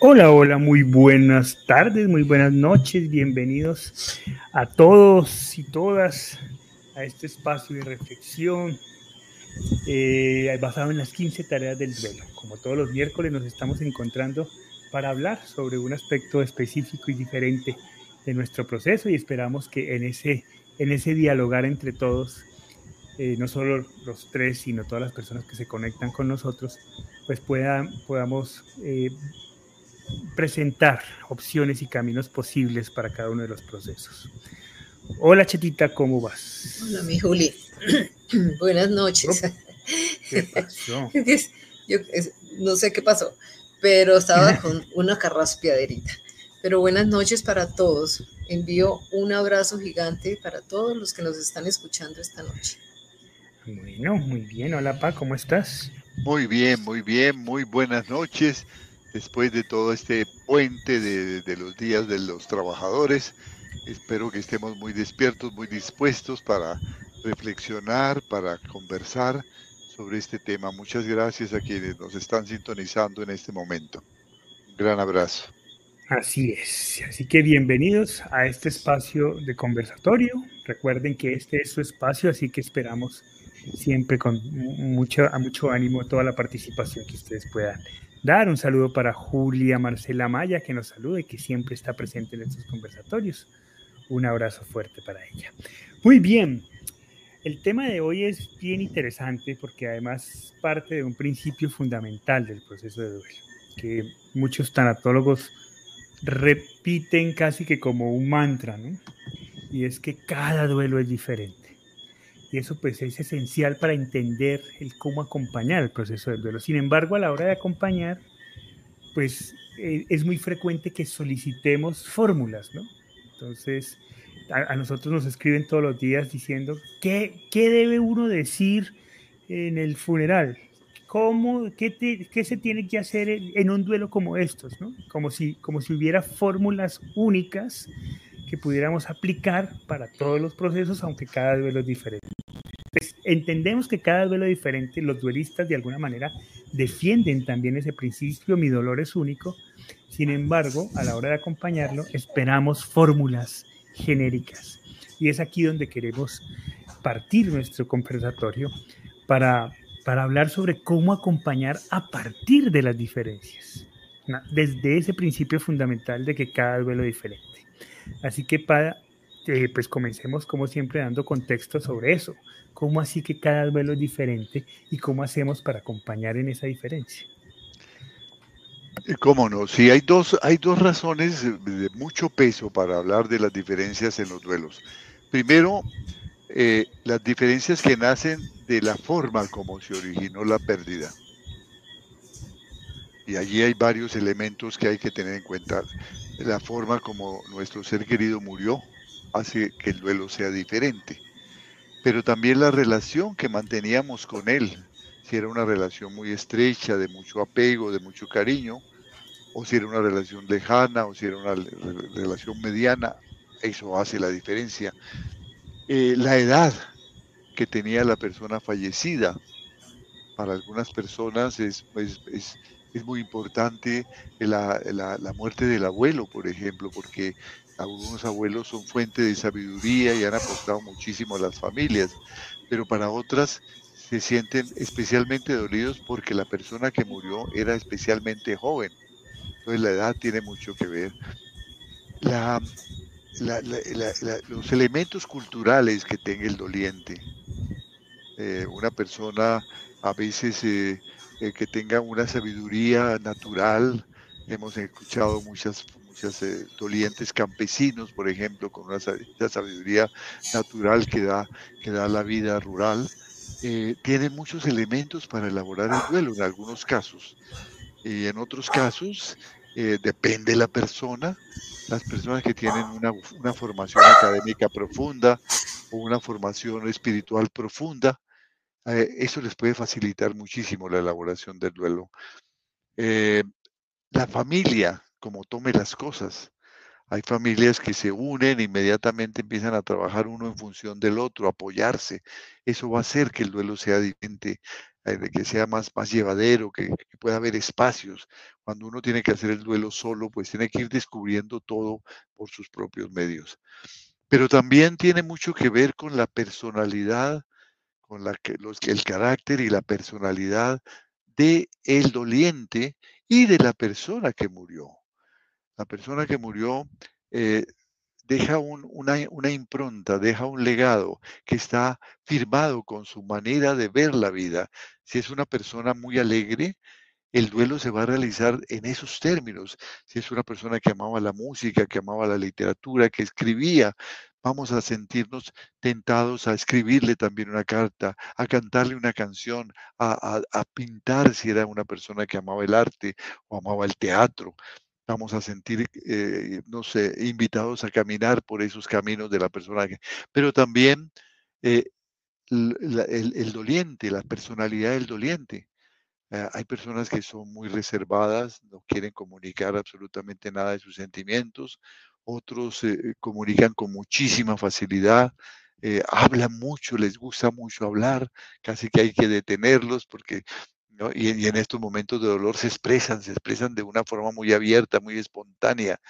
Hola, hola, muy buenas tardes, muy buenas noches, bienvenidos a todos y todas a este espacio de reflexión eh, basado en las 15 tareas del duelo. Como todos los miércoles nos estamos encontrando para hablar sobre un aspecto específico y diferente de nuestro proceso y esperamos que en ese, en ese dialogar entre todos, eh, no solo los tres, sino todas las personas que se conectan con nosotros, pues puedan, podamos eh, presentar opciones y caminos posibles para cada uno de los procesos. Hola Chetita, ¿cómo vas? Hola mi Juli, buenas noches. ¿Qué pasó? Yo no sé qué pasó, pero estaba con una carraspiaderita. Pero buenas noches para todos. Envío un abrazo gigante para todos los que nos están escuchando esta noche. Bueno, muy bien. Hola, Pa, ¿cómo estás? Muy bien, muy bien. Muy buenas noches. Después de todo este puente de, los días de los trabajadores, espero que estemos muy despiertos, muy dispuestos para reflexionar, para conversar sobre este tema. Muchas gracias a quienes nos están sintonizando en este momento. Un gran abrazo. Así es. Así que bienvenidos a este espacio de conversatorio. Recuerden que este es su espacio, así que esperamos siempre con mucho, mucho ánimo toda la participación que ustedes puedan dar. Un saludo para Julia Marcela Maya, que nos saluda y que siempre está presente en estos conversatorios. Un abrazo fuerte para ella. Muy bien. El tema de hoy es bien interesante porque además parte de un principio fundamental del proceso de duelo, que muchos tanatólogos repiten casi que como un mantra, ¿no? Y es que cada duelo es diferente. Y eso pues es esencial para entender el cómo acompañar el proceso del duelo. Sin embargo, a la hora de acompañar, pues eh, es muy frecuente que solicitemos fórmulas, ¿no? Entonces, a, nosotros nos escriben todos los días diciendo, ¿qué, ¿qué debe uno decir en el funeral? ¿Cómo, qué, qué, se tiene que hacer en, un duelo como estos? ¿no? Como, si, como si hubiera fórmulas únicas que pudiéramos aplicar para todos los procesos, aunque cada duelo es diferente. Pues, entendemos que cada duelo es diferente, los duelistas de alguna manera defienden también ese principio, mi dolor es único, sin embargo, a la hora de acompañarlo, esperamos fórmulas genéricas. Y es aquí donde queremos partir nuestro conversatorio para para hablar sobre cómo acompañar a partir de las diferencias, desde ese principio fundamental de que cada duelo es diferente. Así que para, eh, pues comencemos como siempre dando contexto sobre eso, cómo así que cada duelo es diferente y cómo hacemos para acompañar en esa diferencia. Eh, ¿Cómo no? Sí, hay dos, hay dos razones de mucho peso para hablar de las diferencias en los duelos. Primero, eh, las diferencias que nacen de la forma como se originó la pérdida. Y allí hay varios elementos que hay que tener en cuenta. La forma como nuestro ser querido murió hace que el duelo sea diferente. Pero también la relación que manteníamos con él, si era una relación muy estrecha, de mucho apego, de mucho cariño, o si era una relación lejana, o si era una relación mediana, eso hace la diferencia. Eh, la edad que tenía la persona fallecida. Para algunas personas es, muy importante la, la, muerte del abuelo, por ejemplo, porque algunos abuelos son fuente de sabiduría y han aportado muchísimo a las familias, pero para otras se sienten especialmente dolidos porque la persona que murió era especialmente joven. Entonces la edad tiene mucho que ver. La, los elementos culturales que tenga el doliente. Eh, una persona a veces eh, eh, que tenga una sabiduría natural. Hemos escuchado muchas, muchas dolientes campesinos, por ejemplo, con una, sabiduría natural que da, que da la vida rural. tiene muchos elementos para elaborar el duelo en algunos casos. Y en otros casos, depende de la persona, las personas que tienen una, formación académica profunda o una formación espiritual profunda, eh, eso les puede facilitar muchísimo la elaboración del duelo. Eh, la familia, como tome las cosas. Hay familias que se unen, inmediatamente empiezan a trabajar uno en función del otro, apoyarse. Eso va a hacer que el duelo sea diferente. de que sea más, más llevadero, que, pueda haber espacios. Cuando uno tiene que hacer el duelo solo, pues tiene que ir descubriendo todo por sus propios medios. Pero también tiene mucho que ver con la personalidad, con el carácter y la personalidad de el doliente y de la persona que murió. La persona que murió eh, deja una, impronta, deja un legado que está firmado con su manera de ver la vida. Si es una persona muy alegre, el duelo se va a realizar en esos términos. Si es una persona que amaba la música, que amaba la literatura, que escribía, vamos a sentirnos tentados a escribirle también una carta, a cantarle una canción, a, pintar si era una persona que amaba el arte o amaba el teatro vamos a sentir, eh, invitados a caminar por esos caminos de la persona. Pero también eh, el, doliente, la personalidad del doliente. Eh, hay personas que son muy reservadas, no quieren comunicar absolutamente nada de sus sentimientos. Otros comunican con muchísima facilidad, hablan mucho, les gusta mucho hablar, casi que hay que detenerlos porque y, en estos momentos de dolor se expresan, se expresan de una forma muy abierta, muy espontánea.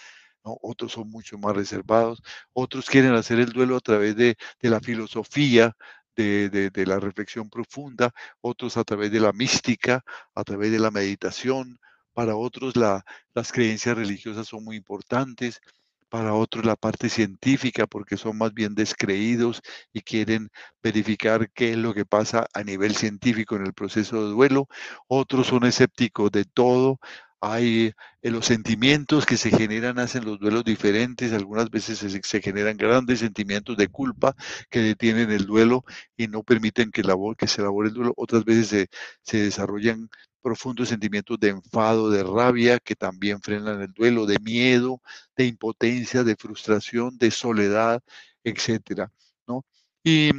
Otros son mucho más reservados, otros quieren hacer el duelo a través de, la filosofía, de, la reflexión profunda, otros a través de la mística, a través de la meditación. Para otros las creencias religiosas son muy importantes para otros la parte científica porque son más bien descreídos y quieren verificar qué es lo que pasa a nivel científico en el proceso de duelo. Otros son escépticos de todo. Hay eh, los sentimientos que se generan hacen los duelos diferentes. Algunas veces se, generan grandes sentimientos de culpa que detienen el duelo y no permiten que, que se elabore el duelo. Otras veces se, desarrollan profundos sentimientos de enfado, de rabia, que también frenan el duelo, de miedo, de impotencia, de frustración, de soledad, etcétera, ¿no? Y,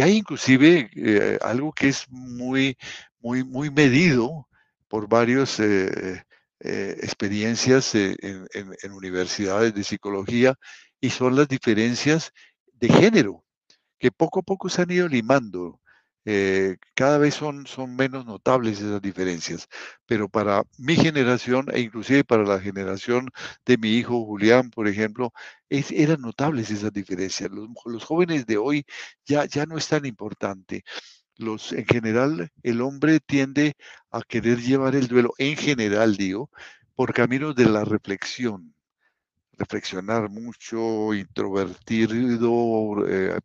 hay inclusive eh, algo que es muy, muy, muy medido por varias eh, eh, experiencias en, en universidades de psicología y son las diferencias de género, que poco a poco se han ido limando. Eh, cada vez son, son menos notables esas diferencias, pero para mi generación e inclusive para la generación de mi hijo Julián, por ejemplo, eran notables esas diferencias. Los, los, jóvenes de hoy ya, ya no es tan importante. Los, en general, el hombre tiende a querer llevar el duelo, en general digo, por caminos de la reflexión, reflexionar mucho, introvertido, eh,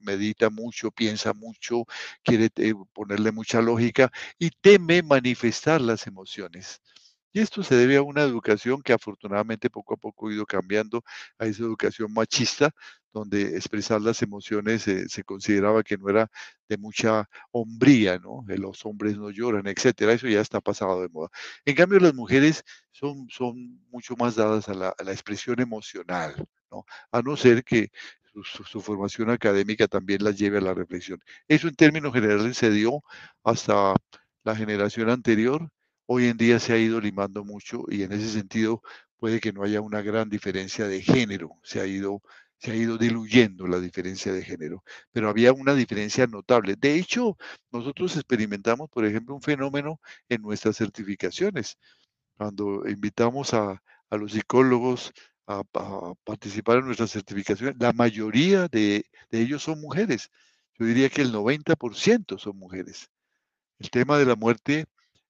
medita mucho, piensa mucho, quiere eh, ponerle mucha lógica y teme manifestar las emociones. Y esto se debe a una educación que afortunadamente poco a poco ha ido cambiando a esa educación machista, donde expresar las emociones se consideraba que no era de mucha hombría, ¿no? Los hombres no lloran, etcétera. Eso ya está pasado de moda. En cambio, las mujeres son, son mucho más dadas a la, expresión emocional, ¿no? A no ser que su, formación académica también las lleve a la reflexión. Eso en términos generales se dio hasta la generación anterior. Hoy en día se ha ido limando mucho y en ese sentido puede que no haya una gran diferencia de género. Se ha ido se ha ido diluyendo la diferencia de género, pero había una diferencia notable. De hecho, nosotros experimentamos, por ejemplo, un fenómeno en nuestras certificaciones. Cuando invitamos a, los psicólogos a, participar en nuestras certificaciones, la mayoría de, de ellos son mujeres. Yo diría que el 90% son mujeres. El tema de la muerte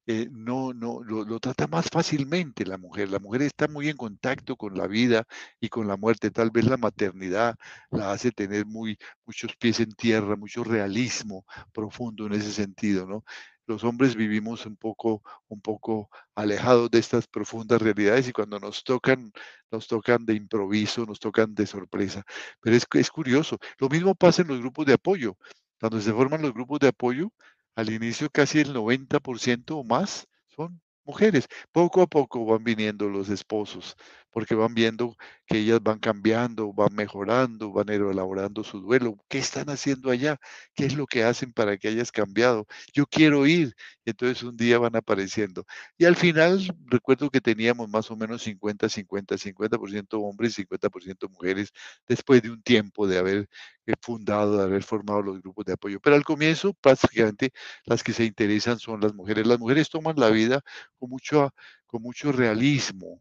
eh, no, no, lo, trata más fácilmente la mujer. La mujer está muy en contacto con la vida y con la muerte. Tal vez la maternidad la hace tener muy, muchos pies en tierra, mucho realismo profundo en ese sentido, ¿no? Los hombres vivimos un poco, un poco alejados de estas profundas realidades y cuando nos tocan, nos tocan de improviso, nos tocan de sorpresa. Pero es, es curioso. Lo mismo pasa en los grupos de apoyo. Cuando se forman los grupos de apoyo, al inicio casi el 90% o más son mujeres. Poco a poco van viniendo los esposos, porque van viendo que ellas van cambiando, van mejorando, van elaborando su duelo. ¿Qué están haciendo allá? ¿Qué es lo que hacen para que hayas cambiado? Yo quiero ir. Entonces un día van apareciendo. Y al final recuerdo que teníamos más o menos 50, 50, 50% hombres, 50% mujeres, después de un tiempo de haber eh, fundado, de haber formado los grupos de apoyo. Pero al comienzo, prácticamente las que se interesan son las mujeres. Las mujeres toman la vida con mucho, con mucho realismo,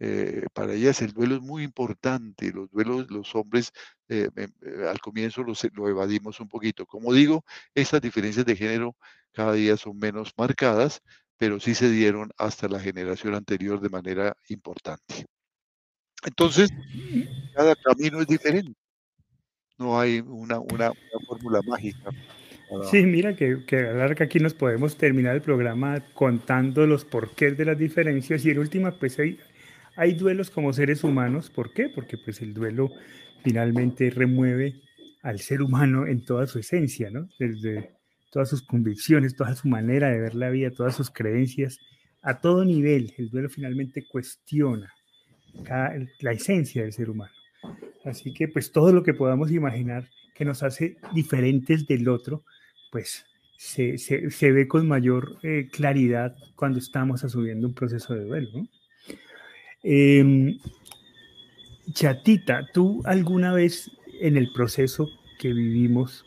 eh, para ellas el duelo es muy importante. Los duelos, los hombres eh, eh, al comienzo los, lo evadimos un poquito. Como digo, estas diferencias de género cada día son menos marcadas, pero sí se dieron hasta la generación anterior de manera importante. Entonces, cada camino es diferente. No hay una, una, fórmula mágica. Sí, mira que, que a larga aquí nos podemos terminar el programa contando los porqués de las diferencias y en última, pues hay, hay duelos como seres humanos, ¿por qué? Porque pues el duelo finalmente remueve al ser humano en toda su esencia, ¿no? Desde todas sus convicciones, toda su manera de ver la vida, todas sus creencias, a todo nivel, el duelo finalmente cuestiona la esencia del ser humano. Así que pues todo lo que podamos imaginar que nos hace diferentes del otro, pues se, ve con mayor eh, claridad cuando estamos asumiendo un proceso de duelo. ¿no? Em, Chatita, ¿tú alguna vez en el proceso que vivimos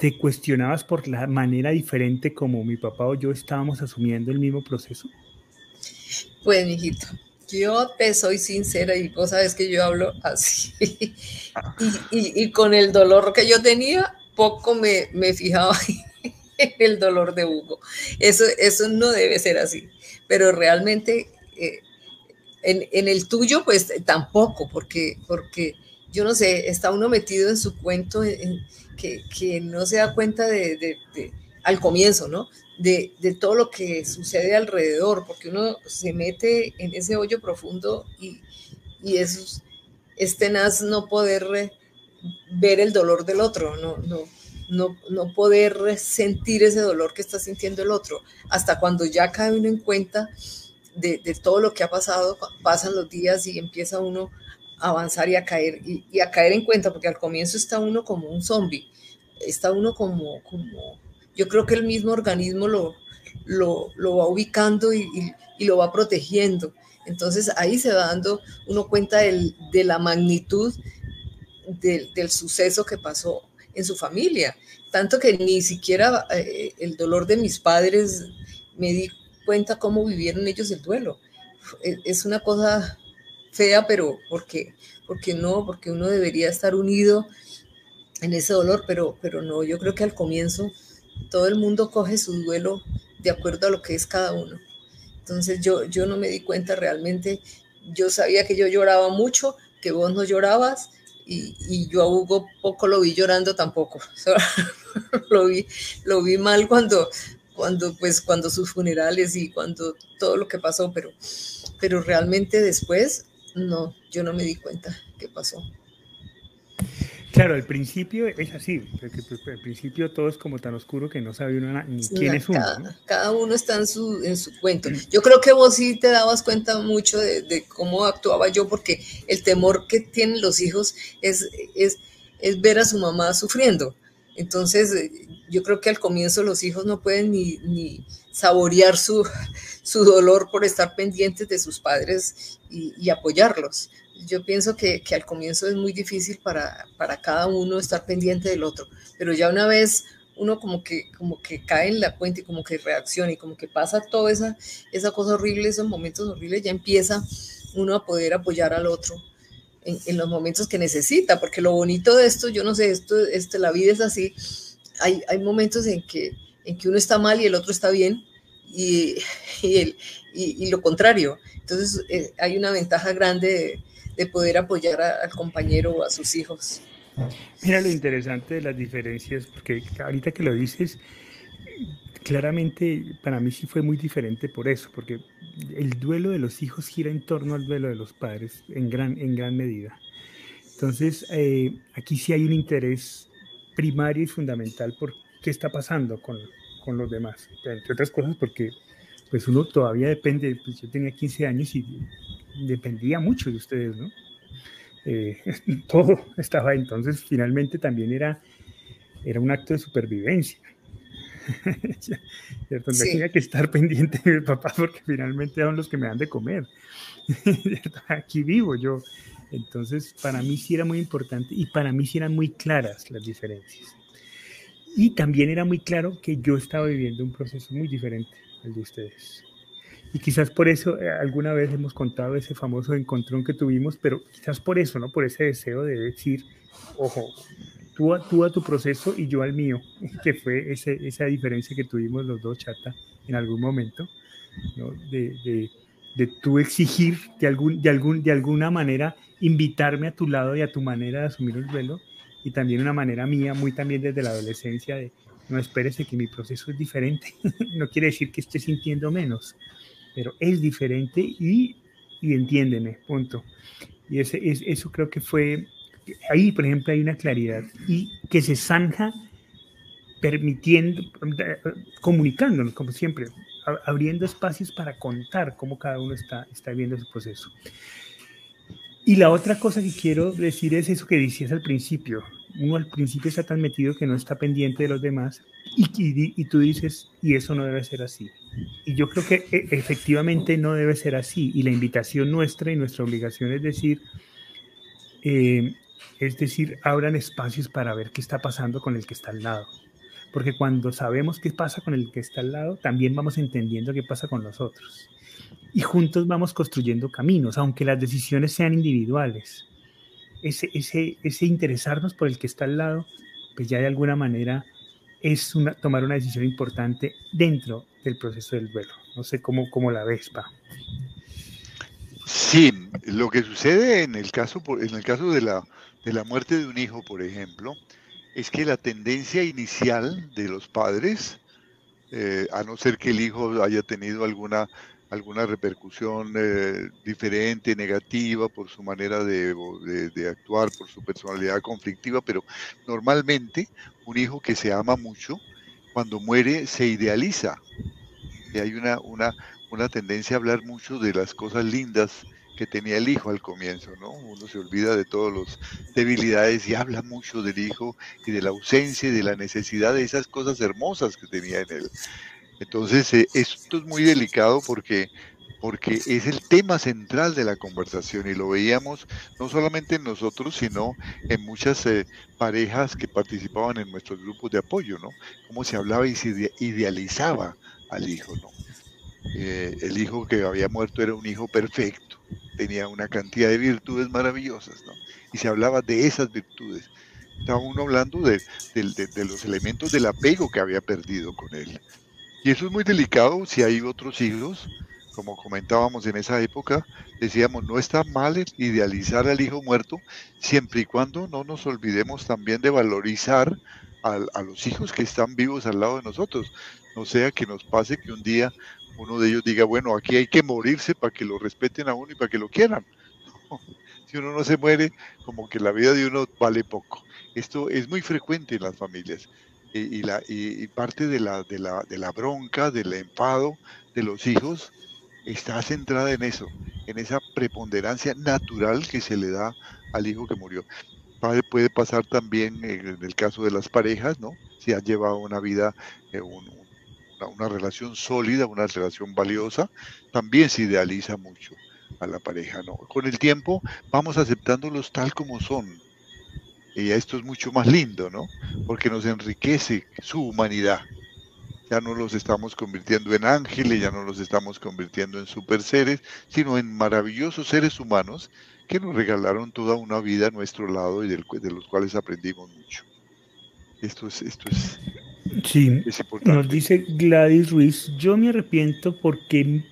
te cuestionabas por la manera diferente como mi papá o yo estábamos asumiendo el mismo proceso? Pues, mijito, yo te soy sincera y vos sabes que yo hablo así. y, con el dolor que yo tenía, poco me, me fijaba en el dolor de Hugo. Eso, eso no debe ser así. Pero realmente eh, en, el tuyo, pues tampoco, porque, porque yo no sé, está uno metido en su cuento que, no se da cuenta de, al comienzo, ¿no? De, todo lo que sucede alrededor, porque uno se mete en ese hoyo profundo y, y es, es tenaz no poder ver el dolor del otro, no, no, no, no poder sentir ese dolor que está sintiendo el otro, hasta cuando ya cae uno en cuenta de, todo lo que ha pasado, pasan los días y empieza uno a avanzar y a caer, y, a caer en cuenta, porque al comienzo está uno como un zombie, está uno como, como yo creo que el mismo organismo lo, lo, va ubicando y, lo va protegiendo. Entonces ahí se va dando uno cuenta de la magnitud del, del, suceso que pasó en su familia. Tanto que ni siquiera eh, el dolor de mis padres me di cuenta cómo vivieron ellos el duelo. Es una cosa fea, pero porque, porque no, porque uno debería estar unido en ese dolor, pero, pero no, yo creo que al comienzo todo el mundo coge su duelo de acuerdo a lo que es cada uno. Entonces yo, yo no me di cuenta realmente, yo sabía que yo lloraba mucho, que vos no llorabas, y, y, yo a Hugo poco lo vi llorando tampoco. lo, vi, lo vi mal cuando, cuando pues cuando sus funerales y cuando todo lo que pasó, pero, pero realmente después no, yo no me di cuenta qué pasó. Claro, al principio es así, porque pues, al principio todo es como tan oscuro que no sabe uno ni quién es uno. Cada, uno está en su, en su cuento. Yo creo que vos sí te dabas cuenta mucho de, cómo actuaba yo, porque el temor que tienen los hijos es, es, es ver a su mamá sufriendo. Entonces, yo creo que al comienzo los hijos no pueden ni, saborear su, dolor por estar pendientes de sus padres y, apoyarlos. Yo pienso que, al comienzo es muy difícil para, cada uno estar pendiente del otro, pero ya una vez uno como que, como que cae en la cuenta y como que reacciona y como que pasa toda esa, esa cosa horrible, esos momentos horribles, ya empieza uno a poder apoyar al otro en, los momentos que necesita, porque lo bonito de esto, yo no sé, esto, esto la vida es así, hay, hay momentos en que, en que uno está mal y el otro está bien, y, y, el, y, lo contrario. Entonces eh, hay una ventaja grande de, poder apoyar al compañero o a sus hijos. Mira lo interesante de las diferencias, porque ahorita que lo dices, claramente para mí sí fue muy diferente por eso, porque el duelo de los hijos gira en torno al duelo de los padres en gran, en gran medida. Entonces, eh, aquí sí hay un interés primario y fundamental por qué está pasando con, con, los demás. Entre otras cosas porque pues uno todavía depende, pues yo tenía 15 años y dependía mucho de ustedes, ¿no? Eh, todo estaba entonces, finalmente también era, era un acto de supervivencia. ¿cierto? Tenía que estar pendiente de mi papá porque finalmente son los que me dan de comer. Aquí vivo yo. Entonces, para mí sí era muy importante y para mí sí eran muy claras las diferencias. Y también era muy claro que yo estaba viviendo un proceso muy diferente al de ustedes. Y quizás por eso eh, alguna vez hemos contado ese famoso encontrón que tuvimos, pero quizás por eso, ¿no? Por ese deseo de decir, ojo, tú tú a tu proceso y yo al mío, que fue ese, esa diferencia que tuvimos los dos, chata, en algún momento, de, de, de, tú exigir de, algún, de, algún, de alguna manera invitarme a tu lado y a tu manera de asumir el duelo, y también una manera mía, muy también desde la adolescencia, de no espérese que mi proceso es diferente, no quiere decir que esté sintiendo menos, pero es diferente y, y entiéndeme, punto. Y ese, es, eso creo que fue, ahí por ejemplo hay una claridad y que se zanja permitiendo, comunicándonos como siempre, abriendo espacios para contar cómo cada uno está, está viendo su proceso. Y la otra cosa que quiero decir es eso que decías al principio. Uno al principio está tan metido que no está pendiente de los demás y, y, y, tú dices, y eso no debe ser así. Y yo creo que e, efectivamente no debe ser así. Y la invitación nuestra y nuestra obligación es decir, eh, es decir, abran espacios para ver qué está pasando con el que está al lado. Porque cuando sabemos qué pasa con el que está al lado, también vamos entendiendo qué pasa con los otros. Y juntos vamos construyendo caminos, aunque las decisiones sean individuales. Ese, ese, ese interesarnos por el que está al lado, pues ya de alguna manera es una, tomar una decisión importante dentro del proceso del duelo. No sé cómo, cómo la ves, Pa. Sí, lo que sucede en el caso, en el caso de, la, de la muerte de un hijo, por ejemplo, es que la tendencia inicial de los padres, eh, a no ser que el hijo haya tenido alguna, alguna repercusión eh, diferente, negativa, por su manera de, de, actuar, por su personalidad conflictiva, pero normalmente un hijo que se ama mucho, cuando muere se idealiza. Y hay una, una, una tendencia a hablar mucho de las cosas lindas que tenía el hijo al comienzo, ¿no? Uno se olvida de todas las debilidades y habla mucho del hijo y de la ausencia y de la necesidad de esas cosas hermosas que tenía en él. Entonces, eh, esto es muy delicado porque porque es el tema central de la conversación y lo veíamos no solamente en nosotros, sino en muchas eh, parejas que participaban en nuestros grupos de apoyo, ¿no? Cómo se hablaba y se idealizaba al hijo, ¿no? Eh, el hijo que había muerto era un hijo perfecto, tenía una cantidad de virtudes maravillosas. Y se hablaba de esas virtudes. Estaba uno hablando de, los elementos del apego que había perdido con él. Y eso es muy delicado si hay otros hijos como comentábamos en esa época, decíamos, no está mal idealizar al hijo muerto, siempre y cuando no nos olvidemos también de valorizar a, los hijos que están vivos al lado de nosotros. No sea que nos pase que un día uno de ellos diga, bueno, aquí hay que morirse para que lo respeten a uno y para que lo quieran. si uno no se muere, como que la vida de uno vale poco. Esto es muy frecuente en las familias. Y, y la, y, parte de la, de, la, de la bronca, del enfado de los hijos, está centrada en eso, en esa preponderancia natural que se le da al hijo que murió. Puede pasar también en el caso de las parejas, ¿no? Si han llevado una vida, eh, un, una, relación sólida, una relación valiosa, también se idealiza mucho a la pareja, ¿no? Con el tiempo vamos aceptándolos tal como son. Y esto es mucho más lindo, ¿no? Porque nos enriquece su humanidad ya no los estamos convirtiendo en ángeles, ya no los estamos convirtiendo en super seres, sino en maravillosos seres humanos que nos regalaron toda una vida a nuestro lado y del, de los cuales aprendimos mucho. Esto es, esto es, sí, es importante. Nos dice Gladys Ruiz, yo me arrepiento porque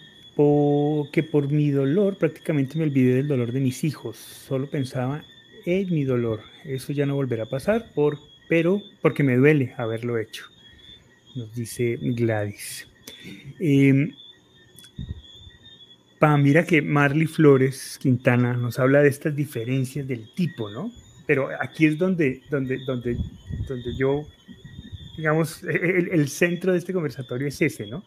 que por mi dolor prácticamente me olvidé del dolor de mis hijos, solo pensaba en mi dolor, eso ya no volverá a pasar, por, pero porque me duele haberlo hecho nos dice Gladys. Eh, pa, mira que Marley Flores Quintana nos habla de estas diferencias del tipo, ¿no? Pero aquí es donde, donde, donde, donde yo, digamos, el, el centro de este conversatorio es ese, ¿no?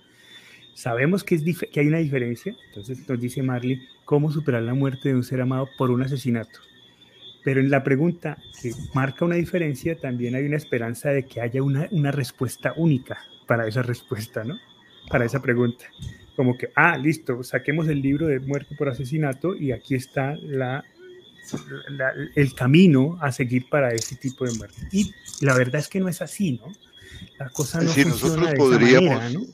Sabemos que, es que hay una diferencia, entonces nos dice Marley, ¿cómo superar la muerte de un ser amado por un asesinato? Pero en la pregunta que marca una diferencia, también hay una esperanza de que haya una, una respuesta única para esa respuesta, ¿no? Para esa pregunta. Como que, ah, listo, saquemos el libro de muerte por asesinato y aquí está la, el camino a seguir para ese tipo de muerte. Y la verdad es que no es así, ¿no? La cosa no funciona nosotros de podríamos, esa manera, ¿no?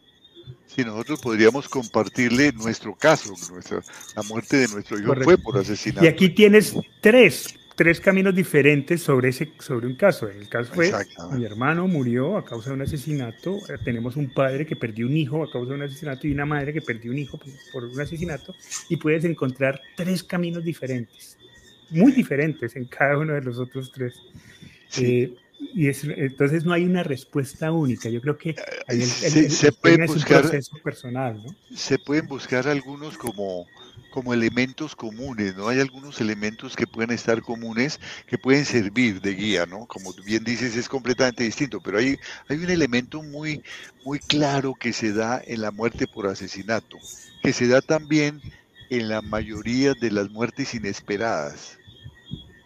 Si nosotros podríamos compartirle nuestro caso, nuestra, la muerte de nuestro hijo fue por asesinato. Y aquí tienes tres tres caminos diferentes sobre, ese, sobre un caso. El caso fue, mi hermano murió a causa de un asesinato, eh, tenemos un padre que perdió un hijo a causa de un asesinato y una madre que perdió un hijo por, un asesinato, y puedes encontrar tres caminos diferentes, muy diferentes en cada uno de los otros tres. Eh, y entonces no hay una respuesta única. Yo creo que el, se, puede buscar, un proceso personal. ¿no? Se pueden buscar algunos como como elementos comunes, ¿no? Hay algunos elementos que pueden estar comunes, que pueden servir de guía, ¿no? Como bien dices, es completamente distinto, pero hay, hay un elemento muy, muy claro que se da en la muerte por asesinato, que se da también en la mayoría de las muertes inesperadas.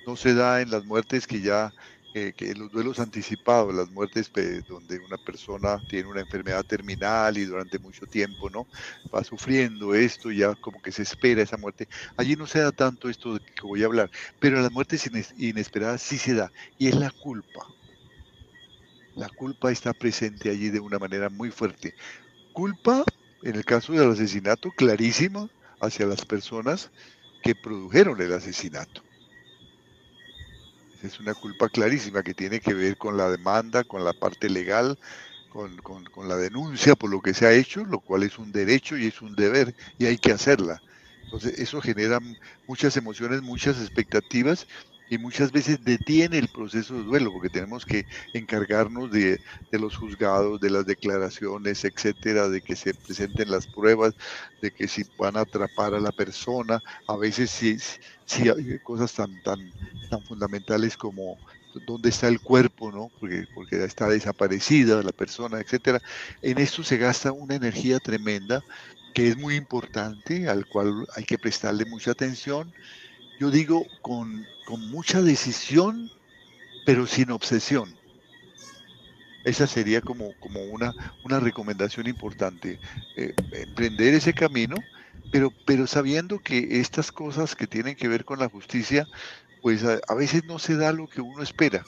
No se da en las muertes que ya que los duelos anticipados, las muertes donde una persona tiene una enfermedad terminal y durante mucho tiempo no va sufriendo esto, ya como que se espera esa muerte. Allí no se da tanto esto de que voy a hablar, pero las muertes inesperadas sí se da y es la culpa. La culpa está presente allí de una manera muy fuerte. Culpa, en el caso del asesinato, clarísima hacia las personas que produjeron el asesinato es una culpa clarísima que tiene que ver con la demanda, con la parte legal, con, la denuncia por lo que se ha hecho, lo cual es un derecho y es un deber y hay que hacerla. Entonces eso genera muchas emociones, muchas expectativas y muchas veces detiene el proceso de duelo porque tenemos que encargarnos de, los juzgados, de las declaraciones, etcétera, de que se presenten las pruebas, de que si van a atrapar a la persona, a veces si, si hay cosas tan, tan, tan fundamentales como dónde está el cuerpo, ¿no? Porque, porque está desaparecida la persona, etcétera. En esto se gasta una energía tremenda que es muy importante, al cual hay que prestarle mucha atención yo digo con, mucha decisión, pero sin obsesión. Esa sería como, como una, una recomendación importante, eh, emprender ese camino, pero, pero sabiendo que estas cosas que tienen que ver con la justicia, pues a, a veces no se da lo que uno espera.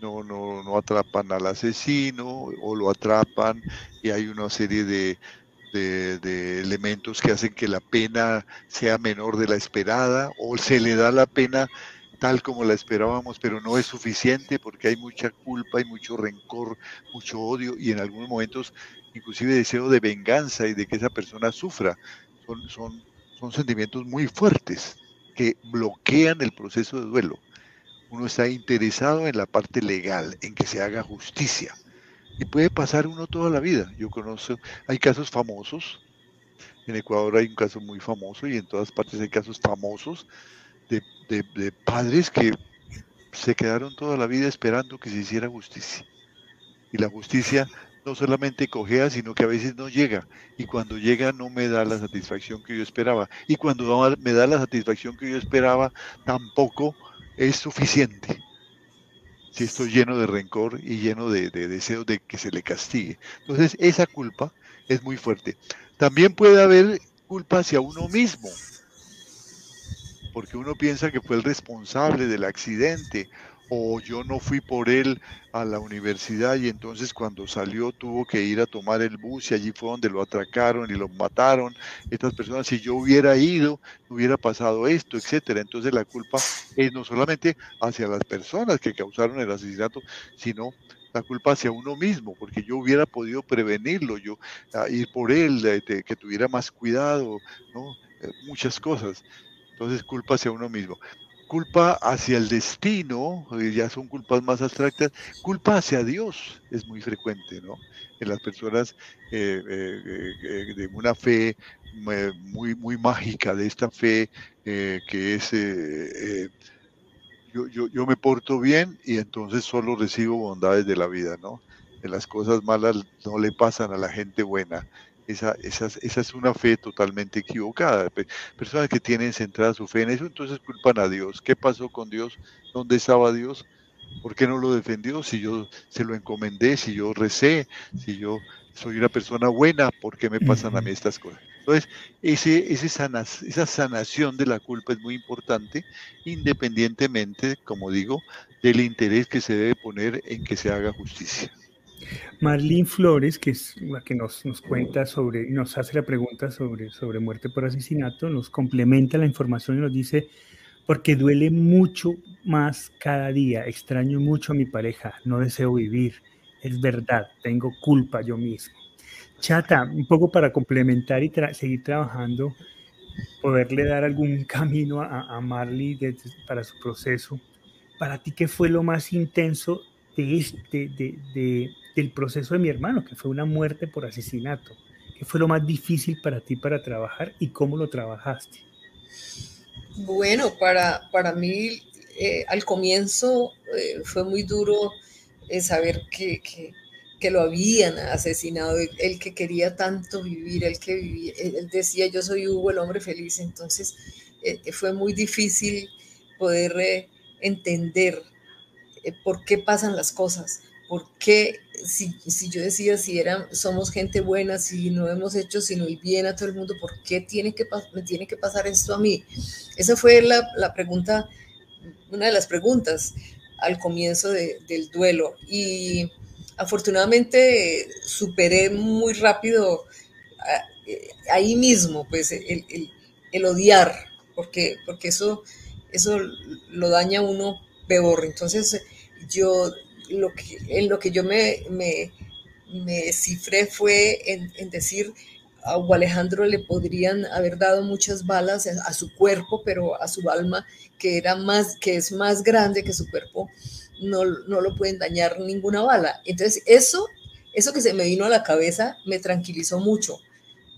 No, no, no atrapan al asesino o lo atrapan y hay una serie de, de, elementos que hacen que la pena sea menor de la esperada o se le da la pena tal como la esperábamos, pero no es suficiente porque hay mucha culpa, y mucho rencor, mucho odio y en algunos momentos inclusive deseo de venganza y de que esa persona sufra. Son, son, son sentimientos muy fuertes que bloquean el proceso de duelo. Uno está interesado en la parte legal, en que se haga justicia y puede pasar uno toda la vida. Yo conozco, hay casos famosos, en Ecuador hay un caso muy famoso y en todas partes hay casos famosos de, padres que se quedaron toda la vida esperando que se hiciera justicia. Y la justicia no solamente cogea, sino que a veces no llega. Y cuando llega no me da la satisfacción que yo esperaba. Y cuando me da la satisfacción que yo esperaba, tampoco es suficiente si estoy lleno de rencor y lleno de, de deseos de que se le castigue. Entonces, esa culpa es muy fuerte. También puede haber culpa hacia uno mismo, porque uno piensa que fue el responsable del accidente o yo no fui por él a la universidad y entonces cuando salió tuvo que ir a tomar el bus y allí fue donde lo atracaron y lo mataron. Estas personas, si yo hubiera ido, hubiera pasado esto, etcétera. Entonces la culpa es no solamente hacia las personas que causaron el asesinato, sino la culpa hacia uno mismo, porque yo hubiera podido prevenirlo, yo ir por él, que tuviera más cuidado. Eh, muchas cosas. Entonces culpa hacia uno mismo culpa hacia el destino, eh, ya son culpas más abstractas, culpa hacia Dios es muy frecuente, ¿no? En las personas eh, eh, de una fe muy, muy mágica, de esta fe que es, yo, yo, yo, me porto bien y entonces solo recibo bondades de la vida, ¿no? En las cosas malas no le pasan a la gente buena Esa, esa, esa, es una fe totalmente equivocada. Personas que tienen centrada su fe en eso, entonces culpan a Dios. ¿Qué pasó con Dios? ¿Dónde estaba Dios? ¿Por qué no lo defendió? Si yo se lo encomendé, si yo recé, si yo soy una persona buena, ¿por qué me pasan a mí estas cosas? Entonces, ese, ese esa sanación de la culpa es muy importante, independientemente, como digo, del interés que se debe poner en que se haga justicia. Marlene Flores, que es la que nos, nos cuenta sobre, nos hace la pregunta sobre, sobre muerte por asesinato, nos complementa la información y nos dice, porque duele mucho más cada día, extraño mucho a mi pareja, no deseo vivir, es verdad, tengo culpa yo mismo. Chata, un poco para complementar y seguir trabajando, poderle dar algún camino a, a para su proceso. Para ti, ¿qué fue lo más intenso de este, de, de, del proceso de mi hermano, que fue una muerte por asesinato? ¿Qué fue lo más difícil para ti para trabajar y cómo lo trabajaste? Bueno, para, para mí eh, al comienzo eh, fue muy duro eh, saber que, que, que, lo habían asesinado, el, que quería tanto vivir, el que vivía, él decía yo soy Hugo, el hombre feliz, entonces fue muy difícil poder entender por qué pasan las cosas, por qué si, si, yo decía si era, somos gente buena, si no hemos hecho sino el bien a todo el mundo, ¿por qué tiene que, me tiene que pasar esto a mí? Esa fue la, la pregunta, una de las preguntas al comienzo de, del duelo. Y afortunadamente superé muy rápido ahí mismo, pues el, el, el, odiar, porque, porque eso, eso lo daña a uno peor. Entonces yo lo que, en lo que yo me, me, cifré fue en, decir, a Alejandro le podrían haber dado muchas balas a, su cuerpo, pero a su alma, que, era más, que es más grande que su cuerpo, no, no lo pueden dañar ninguna bala. Entonces, eso, eso que se me vino a la cabeza me tranquilizó mucho.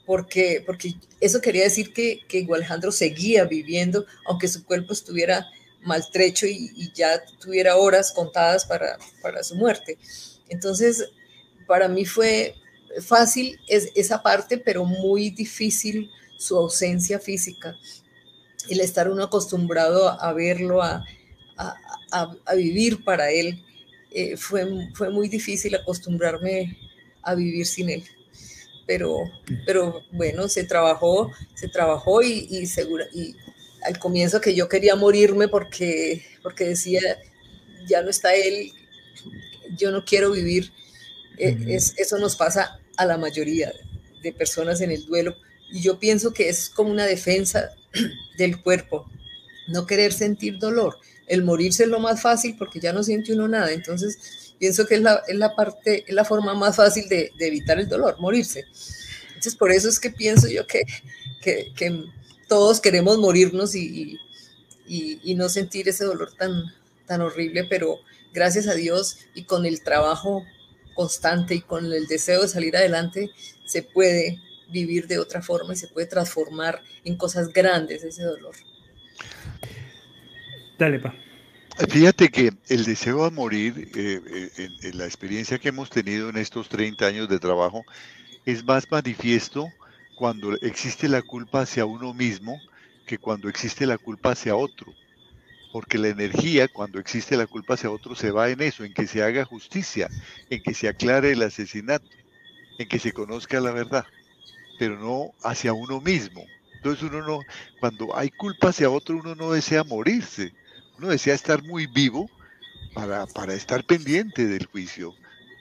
Porque, porque eso quería decir que, que Alejandro seguía viviendo, aunque su cuerpo estuviera maltrecho y, ya tuviera horas contadas para, para, su muerte. Entonces, para mí fue fácil es, esa parte, pero muy difícil su ausencia física. El estar uno acostumbrado a verlo, a, a, vivir para él, eh, fue, fue muy difícil acostumbrarme a vivir sin él. Pero, pero bueno, se trabajó, se trabajó y, y, segura, al comienzo que yo quería morirme porque, porque decía, ya no está él, yo no quiero vivir. E, es, eso nos pasa a la mayoría de personas en el duelo. Y yo pienso que es como una defensa del cuerpo, no querer sentir dolor. El morirse es lo más fácil porque ya no siente uno nada. Entonces, pienso que es la, es la parte, es la forma más fácil de, de, evitar el dolor, morirse. Entonces, por eso es que pienso yo que, que, que todos queremos morirnos y, y, y, no sentir ese dolor tan, tan horrible, pero gracias a Dios y con el trabajo constante y con el deseo de salir adelante, se puede vivir de otra forma y se puede transformar en cosas grandes ese dolor. Dale, pa. Fíjate que el deseo a morir, eh, eh, en, en, la experiencia que hemos tenido en estos 30 años de trabajo, es más manifiesto cuando existe la culpa hacia uno mismo que cuando existe la culpa hacia otro. Porque la energía, cuando existe la culpa hacia otro, se va en eso, en que se haga justicia, en que se aclare el asesinato, en que se conozca la verdad, pero no hacia uno mismo. Entonces uno no, cuando hay culpa hacia otro, uno no desea morirse, uno desea estar muy vivo para, para estar pendiente del juicio,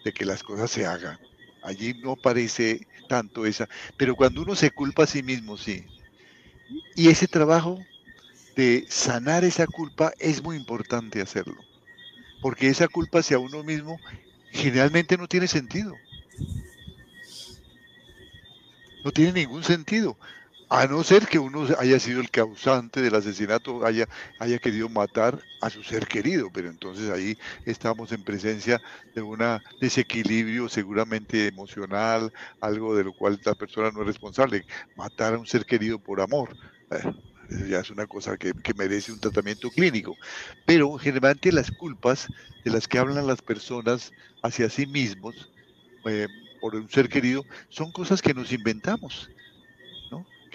de que las cosas se hagan. Allí no parece tanto esa, pero cuando uno se culpa a sí mismo, sí. Y ese trabajo de sanar esa culpa es muy importante hacerlo, porque esa culpa hacia uno mismo generalmente no tiene sentido. No tiene ningún sentido. A no ser que uno haya sido el causante del asesinato, haya, querido matar a su ser querido, pero entonces ahí estamos en presencia de un desequilibrio seguramente emocional, algo de lo cual la persona no es responsable. Matar a un ser querido por amor. Ya es una cosa que, que, merece un tratamiento clínico. Pero generalmente las culpas de las que hablan las personas hacia sí mismos, eh, por un ser querido, son cosas que nos inventamos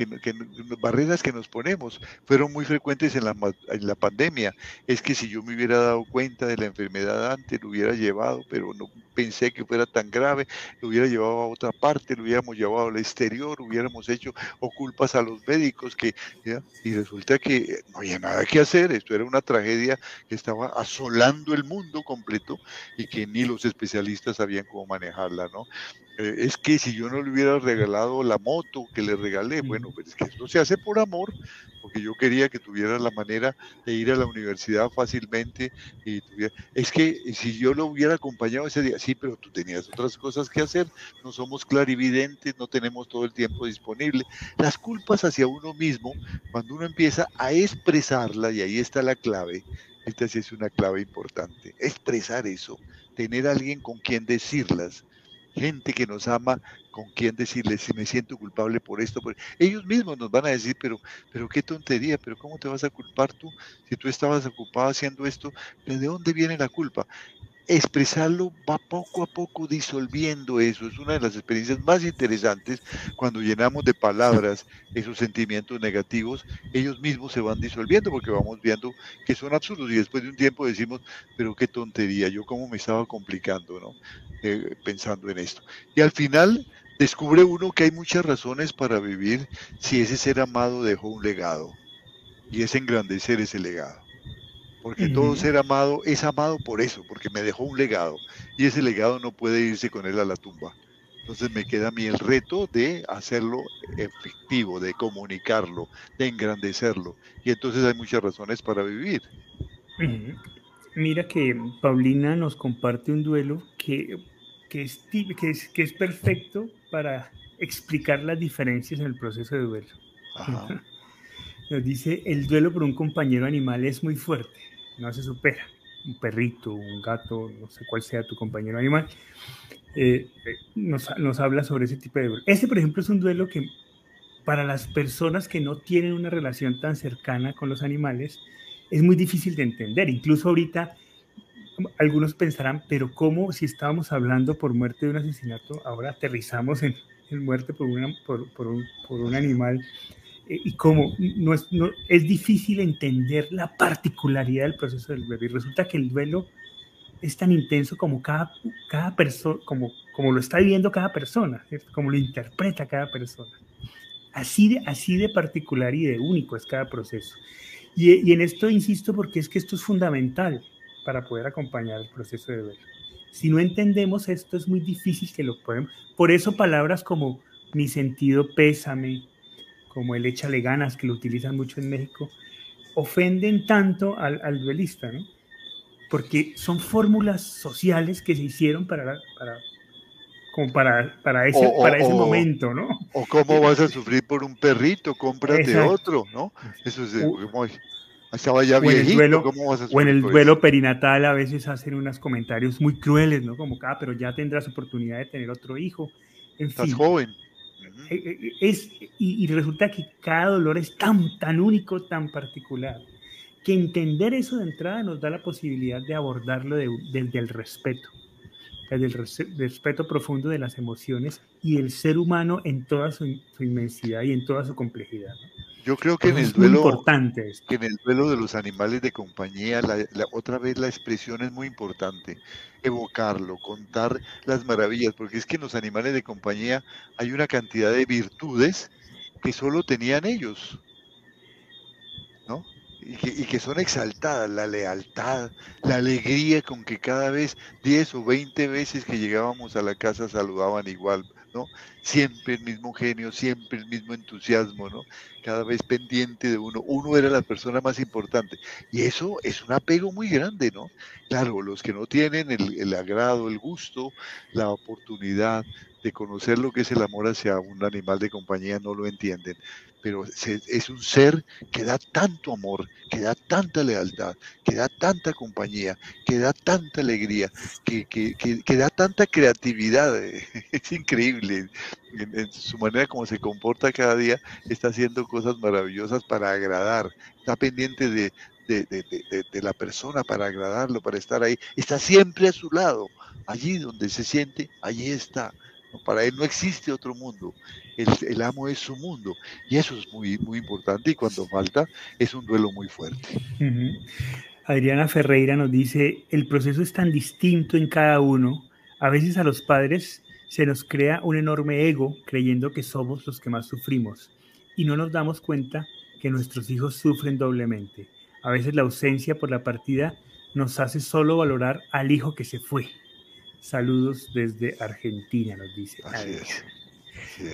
que, barreras que nos ponemos fueron muy frecuentes en la, en la pandemia. Es que si yo me hubiera dado cuenta de la enfermedad antes, lo hubiera llevado, pero no pensé que fuera tan grave, lo hubiera llevado a otra parte, lo hubiéramos llevado al exterior, hubiéramos hecho o culpas a los médicos, que y resulta que no había nada que hacer, esto era una tragedia que estaba asolando el mundo completo y que ni los especialistas sabían cómo manejarla, ¿no? Eh, es que si yo no le hubiera regalado la moto que le regalé, bueno, pues es que esto se hace por amor, porque yo quería que tuviera la manera de ir a la universidad fácilmente. Y es que si yo lo hubiera acompañado ese día, sí, pero tú tenías otras cosas que hacer, no somos clarividentes, no tenemos todo el tiempo disponible. Las culpas hacia uno mismo, cuando uno empieza a expresarla, y ahí está la clave, esta sí es una clave importante, expresar eso, tener alguien con quien decirlas gente que nos ama, con quien decirle si me siento culpable por esto. Ellos mismos nos van a decir, pero, pero qué tontería, pero ¿cómo te vas a culpar tú si tú estabas ocupado haciendo esto? ¿De dónde viene la culpa? expresarlo va poco a poco disolviendo eso. Es una de las experiencias más interesantes cuando llenamos de palabras esos sentimientos negativos, ellos mismos se van disolviendo porque vamos viendo que son absurdos y después de un tiempo decimos, pero qué tontería, yo cómo me estaba complicando, ¿no? Eh, pensando en esto. Y al final descubre uno que hay muchas razones para vivir si ese ser amado dejó un legado y es engrandecer ese legado porque todo ser amado es amado por eso, porque me dejó un legado y ese legado no puede irse con él a la tumba. Entonces me queda a mí el reto de hacerlo efectivo, de comunicarlo, de engrandecerlo. Y entonces hay muchas razones para vivir. Mira que Paulina nos comparte un duelo que, que, es, que, es, que es perfecto para explicar las diferencias en el proceso de duelo. Nos dice, el duelo por un compañero animal es muy fuerte no se supera. Un perrito, un gato, no sé cuál sea tu compañero animal, eh, eh, nos, nos, habla sobre ese tipo de duelo. Este, por ejemplo, es un duelo que para las personas que no tienen una relación tan cercana con los animales, es muy difícil de entender. Incluso ahorita algunos pensarán, pero ¿cómo si estábamos hablando por muerte de un asesinato, ahora aterrizamos en, muerte por, una, por, por, un, por un animal eh, y como no es, no, es difícil entender la particularidad del proceso del. Y resulta que el duelo es tan intenso como cada, cada persona, como, como lo está viviendo cada persona, como lo interpreta cada persona. Así de, así de particular y de único es cada proceso. Y, y en esto insisto porque es que esto es fundamental para poder acompañar el proceso de duelo. Si no entendemos esto es muy difícil que lo podamos. Por eso palabras como mi sentido pésame, como el échale ganas, que lo utilizan mucho en México, ofenden tanto al, al duelista, ¿no? Porque son fórmulas sociales que se hicieron para, para como para, para ese, para ese momento, ¿no? O cómo vas a sufrir por un perrito, cómprate otro, ¿no? Eso es muy, estaba ya viejito, ¿cómo vas a O en el duelo perinatal a veces hacen unos comentarios muy crueles, ¿no? Como, ah, pero ya tendrás oportunidad de tener otro hijo. En Estás joven. Eh, eh, es, y, resulta que cada dolor es tan, tan único, tan particular, que entender eso de entrada nos da la posibilidad de abordarlo desde el respeto, desde el respeto profundo de las emociones y el ser humano en toda su, inmensidad y en toda su complejidad. Yo creo que en el duelo importante que en el duelo de los animales de compañía, otra vez la expresión es muy importante, evocarlo, contar las maravillas, porque es que en los animales de compañía hay una cantidad de virtudes que solo tenían ellos, ¿no? Y que, y que, son exaltadas, la lealtad, la alegría con que cada vez 10 o 20 veces que llegábamos a la casa saludaban igual, ¿no? Siempre el mismo genio, siempre el mismo entusiasmo, ¿no? Cada vez pendiente de uno. Uno era la persona más importante. Y eso es un apego muy grande, ¿no? Claro, los que no tienen el, el agrado, el gusto, la oportunidad de conocer lo que es el amor hacia un animal de compañía no lo entienden pero es un ser que da tanto amor, que da tanta lealtad, que da tanta compañía, que da tanta alegría, que, que, da tanta creatividad. Es increíble. En, su manera como se comporta cada día, está haciendo cosas maravillosas para agradar, está pendiente de, de, de, la persona para agradarlo, para estar ahí. Está siempre a su lado, allí donde se siente, allí está Para él no existe otro mundo. El, amo es su mundo. Y eso es muy, muy importante y cuando falta es un duelo muy fuerte. Adriana Ferreira nos dice, el proceso es tan distinto en cada uno. A veces a los padres se nos crea un enorme ego creyendo que somos los que más sufrimos y no nos damos cuenta que nuestros hijos sufren doblemente. A veces la ausencia por la partida nos hace solo valorar al hijo que se fue. Saludos desde Argentina, nos dice.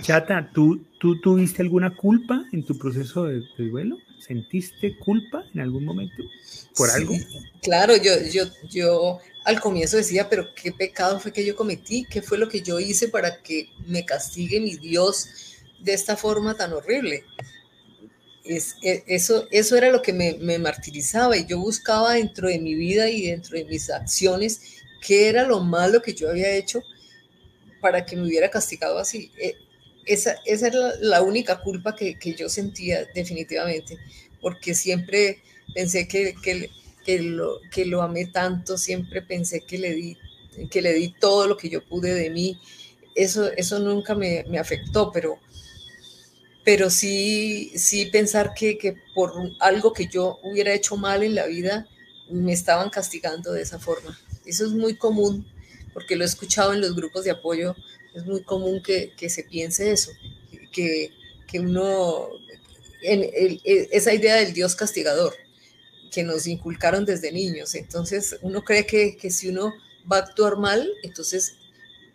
Chata, ¿tú, ¿tú tuviste alguna culpa en tu proceso de, duelo? ¿Sentiste culpa en algún momento por algo? Claro, yo, yo, yo al comienzo decía, pero ¿qué pecado fue que yo cometí? ¿Qué fue lo que yo hice para que me castigue mi Dios de esta forma tan horrible? Es, e, eso, eso era lo que me, martirizaba y yo buscaba dentro de mi vida y dentro de mis acciones qué era lo malo que yo había hecho para que me hubiera castigado así. E, esa, esa era la única culpa que, que, yo sentía definitivamente, porque siempre pensé que, que, que, lo, que lo amé tanto, siempre pensé que le, di, que le di todo lo que yo pude de mí. Eso, eso nunca me, me afectó, pero, pero sí, sí pensar que, que por algo que yo hubiera hecho mal en la vida, me estaban castigando de esa forma. Eso es muy común, porque lo he escuchado en los grupos de apoyo, es muy común que, que se piense eso, que, que uno, en e, esa idea del Dios castigador, que nos inculcaron desde niños. Entonces uno cree que, que si uno va a actuar mal, entonces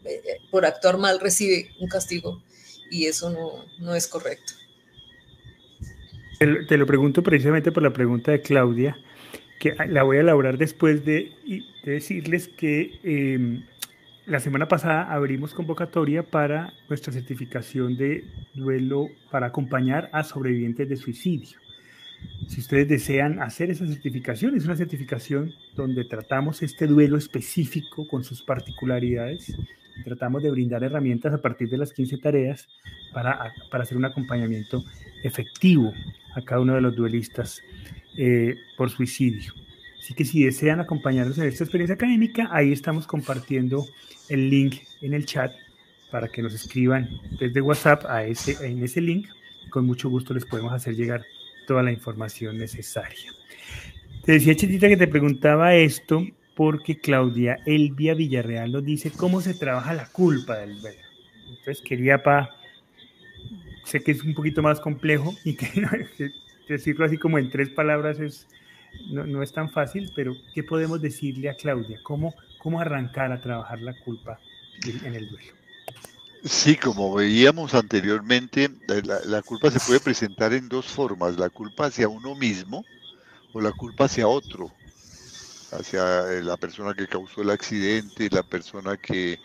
eh, eh, por actuar mal recibe un castigo y eso no, no es correcto. Te lo pregunto precisamente por la pregunta de Claudia, que la voy a elaborar después de, decirles que em, la semana pasada abrimos convocatoria para nuestra certificación de duelo para acompañar a sobrevivientes de suicidio. Si ustedes desean hacer esa certificación, es una certificación donde tratamos este duelo específico con sus particularidades. Tratamos de brindar herramientas a partir de las 15 tareas para, para hacer un acompañamiento efectivo a cada uno de los duelistas eh, por suicidio. Así que si desean acompañarnos en esta experiencia académica, ahí estamos compartiendo el link en el chat para que nos escriban desde WhatsApp a ese, en ese link. Con mucho gusto les podemos hacer llegar toda la información necesaria. Te decía, Chetita, que te preguntaba esto porque Claudia Elvia Villarreal nos dice cómo se trabaja la culpa del duelo. Entonces quería pa, sé que es un poquito más complejo y que decirlo así como en tres palabras es, no, es tan fácil, pero ¿qué podemos decirle a Claudia? ¿Cómo, cómo arrancar a trabajar la culpa en el duelo? Sí, como veíamos anteriormente, la, culpa se puede presentar en dos formas, la culpa hacia uno mismo o la culpa hacia otro, hacia eh, la persona que causó el accidente, la persona que,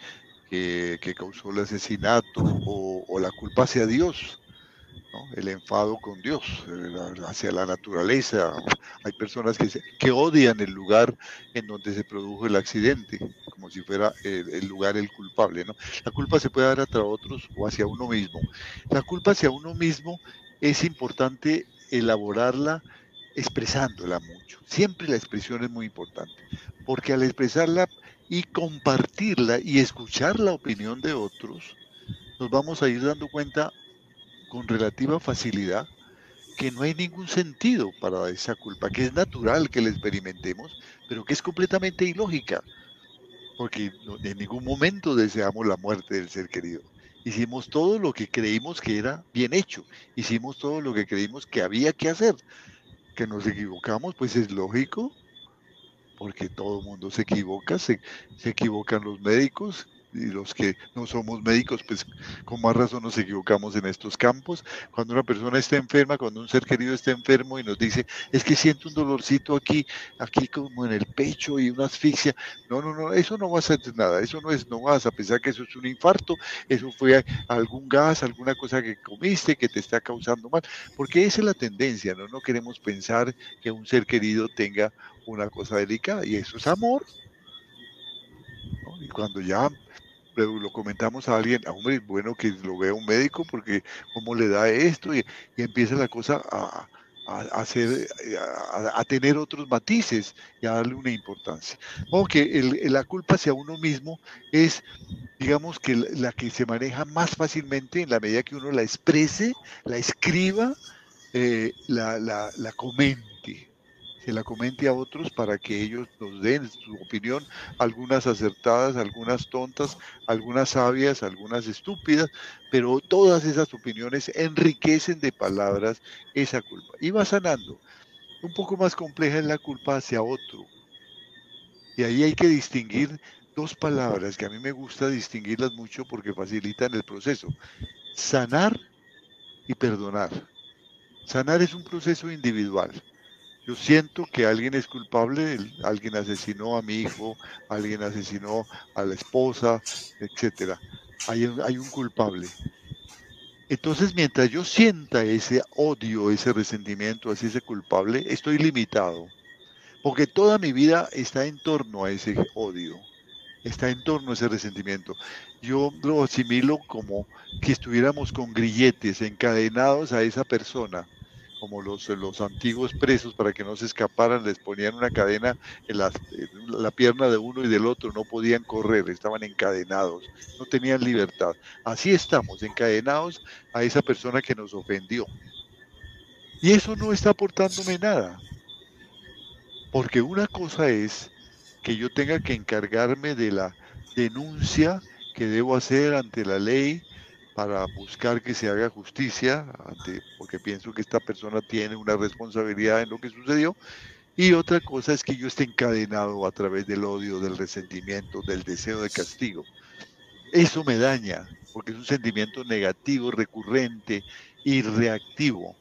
que, causó el asesinato o, la culpa hacia Dios el enfado con Dios, eh, hacia la naturaleza. Hay personas que, que odian el lugar en donde se produjo el accidente, como si fuera el, lugar el culpable. La culpa se puede dar hacia otros o hacia uno mismo. La culpa hacia uno mismo es importante elaborarla expresándola mucho. Siempre la expresión es muy importante, porque al expresarla y compartirla y escuchar la opinión de otros, nos vamos a ir dando cuenta con relativa facilidad que no hay ningún sentido para esa culpa, que es natural que la experimentemos, pero que es completamente ilógica, porque en ningún momento deseamos la muerte del ser querido. Hicimos todo lo que creímos que era bien hecho, hicimos todo lo que creímos que había que hacer. Que nos equivocamos, pues es lógico, porque todo el mundo se equivoca, se, se equivocan los médicos, y los que no somos médicos, pues con más razón nos equivocamos en estos campos. Cuando una persona está enferma, cuando un ser querido está enfermo y nos dice, es que siento un dolorcito aquí, aquí como en el pecho y una asfixia. No, no, no, eso no va a ser nada, eso no es, no vas a pensar que eso es un infarto, eso fue algún gas, alguna cosa que comiste que te está causando mal, porque esa es la tendencia, ¿no? No queremos pensar que un ser querido tenga una cosa delicada y eso es amor. Y cuando ya lo comentamos a alguien, ah, hombre, bueno que lo vea un médico porque cómo le da esto y, empieza la cosa a, a, hacer, a, tener otros matices y a darle una importancia. Aunque la culpa hacia uno mismo es, digamos que la que se maneja más fácilmente en la medida que uno la exprese, la escriba, eh, la, la, la comente se la comente a otros para que ellos nos den su opinión, algunas acertadas, algunas tontas, algunas sabias, algunas estúpidas, pero todas esas opiniones enriquecen de palabras esa culpa. Y va sanando. Un poco más compleja es la culpa hacia otro. Y ahí hay que distinguir dos palabras que a mí me gusta distinguirlas mucho porque facilitan el proceso. Sanar y perdonar. Sanar es un proceso individual yo siento que alguien es culpable, alguien asesinó a mi hijo, alguien asesinó a la esposa, etcétera. Hay, hay un culpable. Entonces, mientras yo sienta ese odio, ese resentimiento hacia ese culpable, estoy limitado. Porque toda mi vida está en torno a ese odio, está en torno a ese resentimiento. Yo lo asimilo como que estuviéramos con grilletes encadenados a esa persona como los, los antiguos presos para que no se escaparan, les ponían una cadena en la, la pierna de uno y del otro, no podían correr, estaban encadenados, no tenían libertad. Así estamos, encadenados a esa persona que nos ofendió. Y eso no está aportándome nada. Porque una cosa es que yo tenga que encargarme de la denuncia que debo hacer ante la ley, para buscar que se haga justicia, porque pienso que esta persona tiene una responsabilidad en lo que sucedió. Y otra cosa es que yo esté encadenado a través del odio, del resentimiento, del deseo de castigo. Eso me daña, porque es un sentimiento negativo, recurrente y reactivo,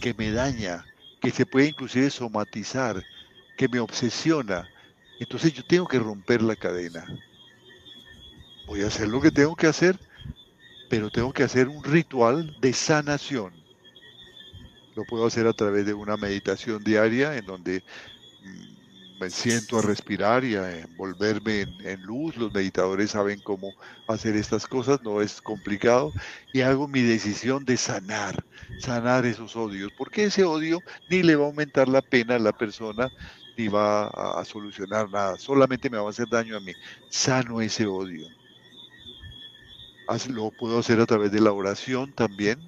que me daña, que se puede inclusive somatizar, que me obsesiona. Entonces yo tengo que romper la cadena. Voy a hacer lo que tengo que hacer pero tengo que hacer un ritual de sanación. Lo puedo hacer a través de una meditación diaria en donde mm, me siento a respirar y a envolverme en, luz. Los meditadores saben cómo hacer estas cosas, no es complicado. Y hago mi decisión de sanar, sanar esos odios, porque ese odio ni le va a aumentar la pena a la persona, ni va a solucionar nada, solamente me va a hacer daño a mí. Sano ese odio lo puedo hacer a través de la oración también,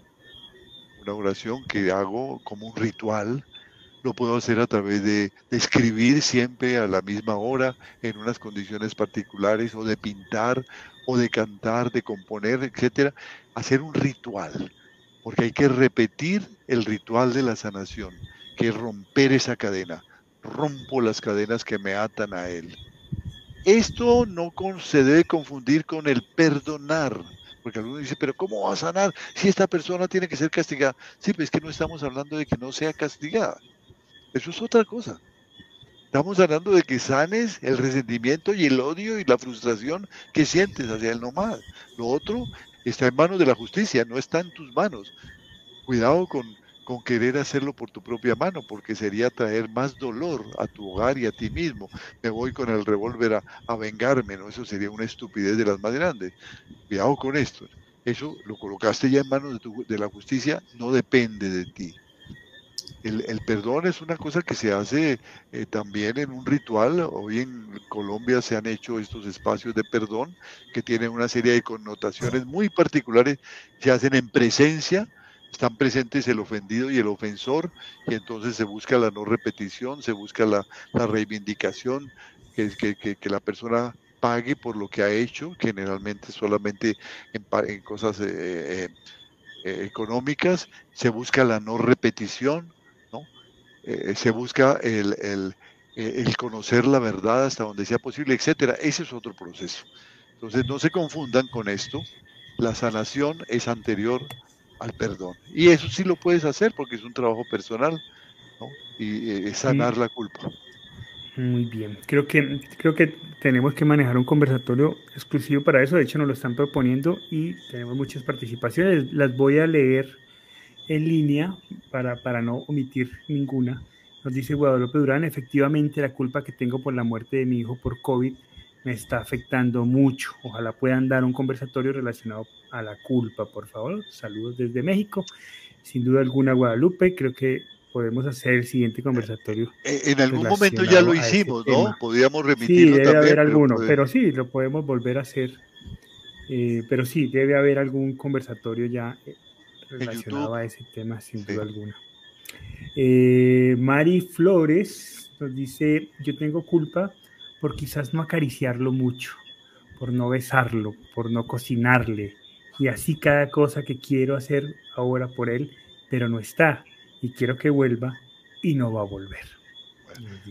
una oración que hago como un ritual. Lo puedo hacer a través de, escribir siempre a la misma hora, en unas condiciones particulares, o de pintar, o de cantar, de componer, etcétera. Hacer un ritual, porque hay que repetir el ritual de la sanación, que es romper esa cadena. Rompo las cadenas que me atan a él. Esto no se debe confundir con el perdonar, porque algunos dicen, pero ¿cómo va a sanar si esta persona tiene que ser castigada? Sí, pero es que no estamos hablando de que no sea castigada. Eso es otra cosa. Estamos hablando de que sanes el resentimiento y el odio y la frustración que sientes hacia el nomás. Lo otro está en manos de la justicia, no está en tus manos. Cuidado con con querer hacerlo por tu propia mano, porque sería traer más dolor a tu hogar y a ti mismo. Me voy con el revólver a, vengarme, ¿no? Eso sería una estupidez de las más grandes. Cuidado con esto. Eso lo colocaste ya en manos de, la justicia, no depende de ti. El, perdón es una cosa que se hace eh, también en un ritual. Hoy en Colombia se han hecho estos espacios de perdón que tienen una serie de connotaciones muy particulares. Se hacen en presencia están presentes el ofendido y el ofensor, y entonces se busca la no repetición, se busca la, reivindicación, que, que, que, la persona pague por lo que ha hecho, generalmente solamente en, cosas eh, eh, eh, económicas, se busca la no repetición, ¿no? se busca el, el, el, conocer la verdad hasta donde sea posible, etcétera. Ese es otro proceso. Entonces no se confundan con esto. La sanación es anterior al perdón. Y eso sí lo puedes hacer porque es un trabajo personal ¿no? y eh, es sanar la culpa. Muy bien, creo que, creo que tenemos que manejar un conversatorio exclusivo para eso, de hecho nos lo están proponiendo y tenemos muchas participaciones, las voy a leer en línea para, para no omitir ninguna. Nos dice Guadalupe Durán, efectivamente la culpa que tengo por la muerte de mi hijo por COVID me está afectando mucho. Ojalá puedan dar un conversatorio relacionado a la culpa, por favor. Saludos desde México. Sin duda alguna, Guadalupe, creo que podemos hacer el siguiente conversatorio. Eh, en algún momento ya lo hicimos, ¿no? Podríamos remitirlo sí, debe haber alguno, pero sí, lo podemos volver a hacer. Eh, pero sí, debe haber algún conversatorio ya eh, relacionado a ese tema, sin duda alguna. Mari Flores nos dice, yo tengo culpa por quizás no acariciarlo mucho, por no besarlo, por no cocinarle, y así cada cosa que quiero hacer ahora por él, pero no está, y quiero que vuelva y no va a volver.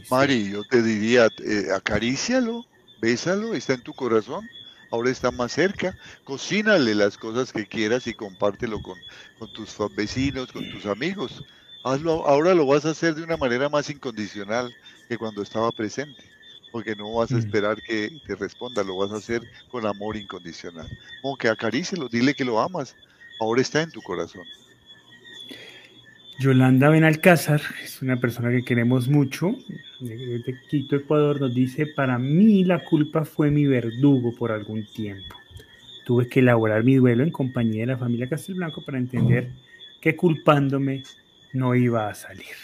Mari, yo te diría, eh, acarícialo, bésalo, está en tu corazón, ahora está más cerca, cocínale las cosas que quieras y compártelo con, con tus vecinos, con tus amigos. Hazlo, ahora lo vas a hacer de una manera más incondicional que cuando estaba presente porque no vas a mm. esperar que te responda, lo vas a hacer con amor incondicional. Como que acarícelo, dile que lo amas, ahora está en tu corazón. Yolanda Benalcázar es una persona que queremos mucho, de Quito, Ecuador, nos dice, para mí la culpa fue mi verdugo por algún tiempo. Tuve que elaborar mi duelo en compañía de la familia Castelblanco para entender que culpándome no iba a salir.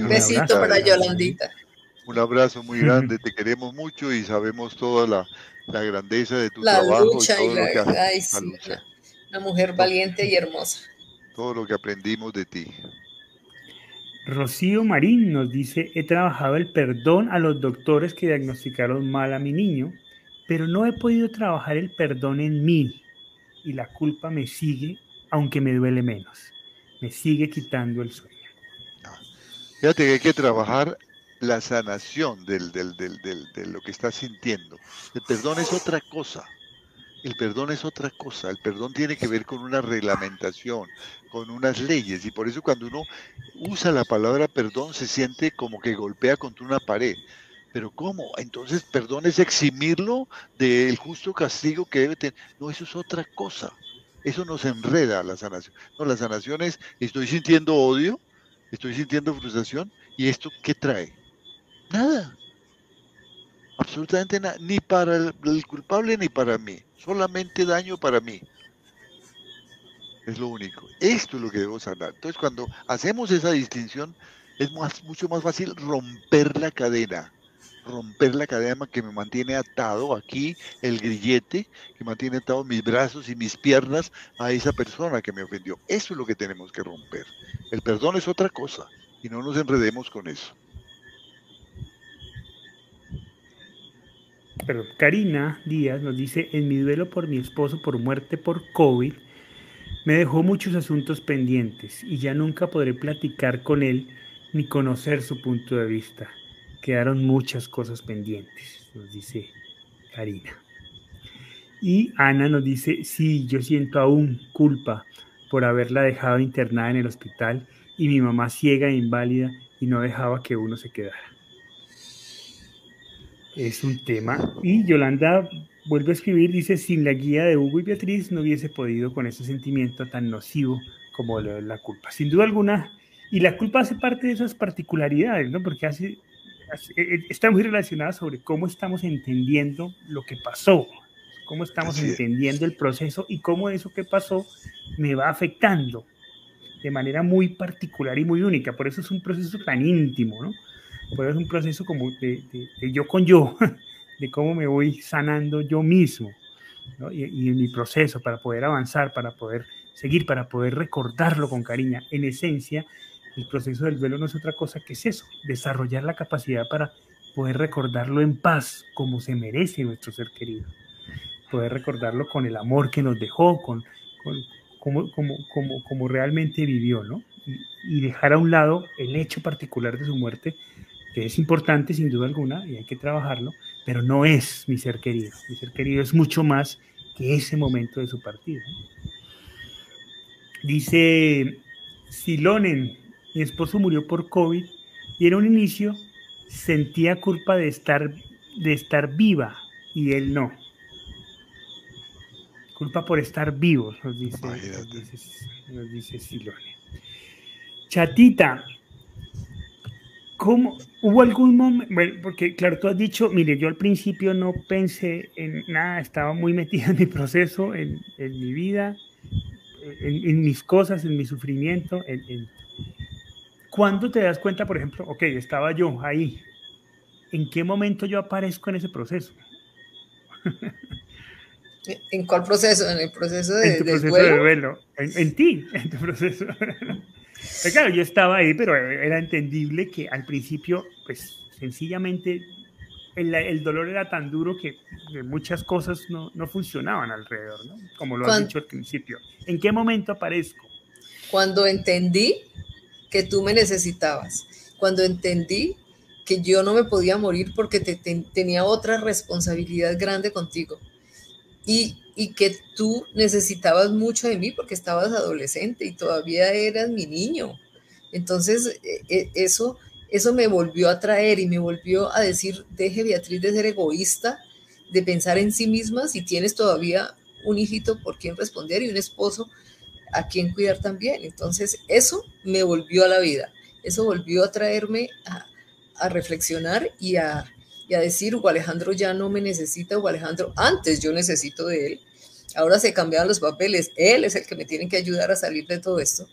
Un besito para Yolandita. Un abrazo muy grande, te queremos mucho y sabemos toda la, grandeza de tu trabajo. Lucha y, la, lucha. Una, mujer valiente y hermosa. Todo lo que aprendimos de ti. Rocío Marín nos dice, he trabajado el perdón a los doctores que diagnosticaron mal a mi niño, pero no he podido trabajar el perdón en mí y la culpa me sigue, aunque me duele menos. Me sigue quitando el sueño. Fíjate que hay que trabajar la sanación del, del, del, de lo que estás sintiendo. El perdón es otra cosa. El perdón es otra cosa. El perdón tiene que ver con una reglamentación, con unas leyes. Y por eso cuando uno usa la palabra perdón se siente como que golpea contra una pared. Pero ¿cómo? Entonces perdón es eximirlo del justo castigo que debe tener. No, eso es otra cosa. Eso nos enreda la sanación. No, la sanación es, estoy sintiendo odio, estoy sintiendo frustración, ¿y esto qué trae? Nada. Absolutamente nada. Ni para el, culpable ni para mí. Solamente daño para mí. Es lo único. Esto es lo que debo sanar. Entonces, cuando hacemos esa distinción, es mucho más fácil romper la cadena. Romper la cadena que me mantiene atado aquí, el grillete, que mantiene atado mis brazos y mis piernas a esa persona que me ofendió. Eso es lo que tenemos que romper. El perdón es otra cosa y no nos enredemos con eso. Pero Karina Díaz nos dice, en mi duelo por mi esposo por muerte por COVID, me dejó muchos asuntos pendientes y ya nunca podré platicar con él ni conocer su punto de vista. Quedaron muchas cosas pendientes, nos dice Karina. Y Ana nos dice, sí, yo siento aún culpa por haberla dejado internada en el hospital y mi mamá ciega e inválida y no dejaba que uno se quedara es un tema. Y Yolanda vuelve a escribir, dice, sin la guía de Hugo y Beatriz no hubiese podido con ese sentimiento tan nocivo como la culpa. Sin duda alguna, y la culpa hace parte de esas particularidades, ¿no? Porque hace, eh, eh, está muy relacionada sobre cómo estamos entendiendo lo que pasó, cómo estamos entendiendo el proceso y cómo eso que pasó me va afectando de manera muy particular y muy única. Por eso es un proceso tan íntimo, ¿no? Pero es un proceso como de, yo con yo, de cómo me voy sanando yo mismo, y, en mi proceso para poder avanzar, para poder seguir, para poder recordarlo con cariño. En esencia, el proceso del duelo no es otra cosa que es eso, desarrollar la capacidad para poder recordarlo en paz, como se merece nuestro ser querido. Poder recordarlo con el amor que nos dejó, con, como, como, como, como realmente vivió, ¿no? y dejar a un lado el hecho particular de su muerte que es importante sin duda alguna y hay que trabajarlo, pero no es mi ser querido. Mi ser querido es mucho más que ese momento de su partida. Dice Silonen, mi esposo murió por COVID y en un inicio sentía culpa de estar, de estar viva y él no. Culpa por estar vivo, nos dice, nos dice, Silone. Chatita, ¿Cómo? ¿Hubo algún momento? porque claro, tú has dicho, mire, yo al principio no pensé en nada, estaba muy metido en mi proceso, en, mi vida, en, mis cosas, en mi sufrimiento. En, ¿Cuándo te das cuenta, por ejemplo, ok, estaba yo ahí, ¿en qué momento yo aparezco en ese proceso? ¿En cuál proceso? En el proceso de, en tu proceso de duelo. En, ti, en tu proceso. Claro, yo estaba ahí, pero era entendible que al principio, pues sencillamente el, dolor era tan duro que muchas cosas no, no funcionaban alrededor, ¿no? Como lo has dicho al principio. ¿En qué momento aparezco? Cuando entendí que tú me necesitabas, cuando entendí que yo no me podía morir porque te, tenía otra responsabilidad grande contigo y, que tú necesitabas mucho de mí porque estabas adolescente y todavía eras mi niño. Entonces, e, e, eso, eso me volvió a traer y me volvió a decir, deje Beatriz de ser egoísta, de pensar en sí misma si tienes todavía un hijito por quien responder y un esposo a quien cuidar también. Entonces, eso me volvió a la vida. Eso volvió a traerme a reflexionar y a, y a decir, o Alejandro ya no me necesita, o Alejandro antes yo necesito de él. Ahora se cambiaron los papeles, él es el que me tiene que ayudar a salir de todo esto.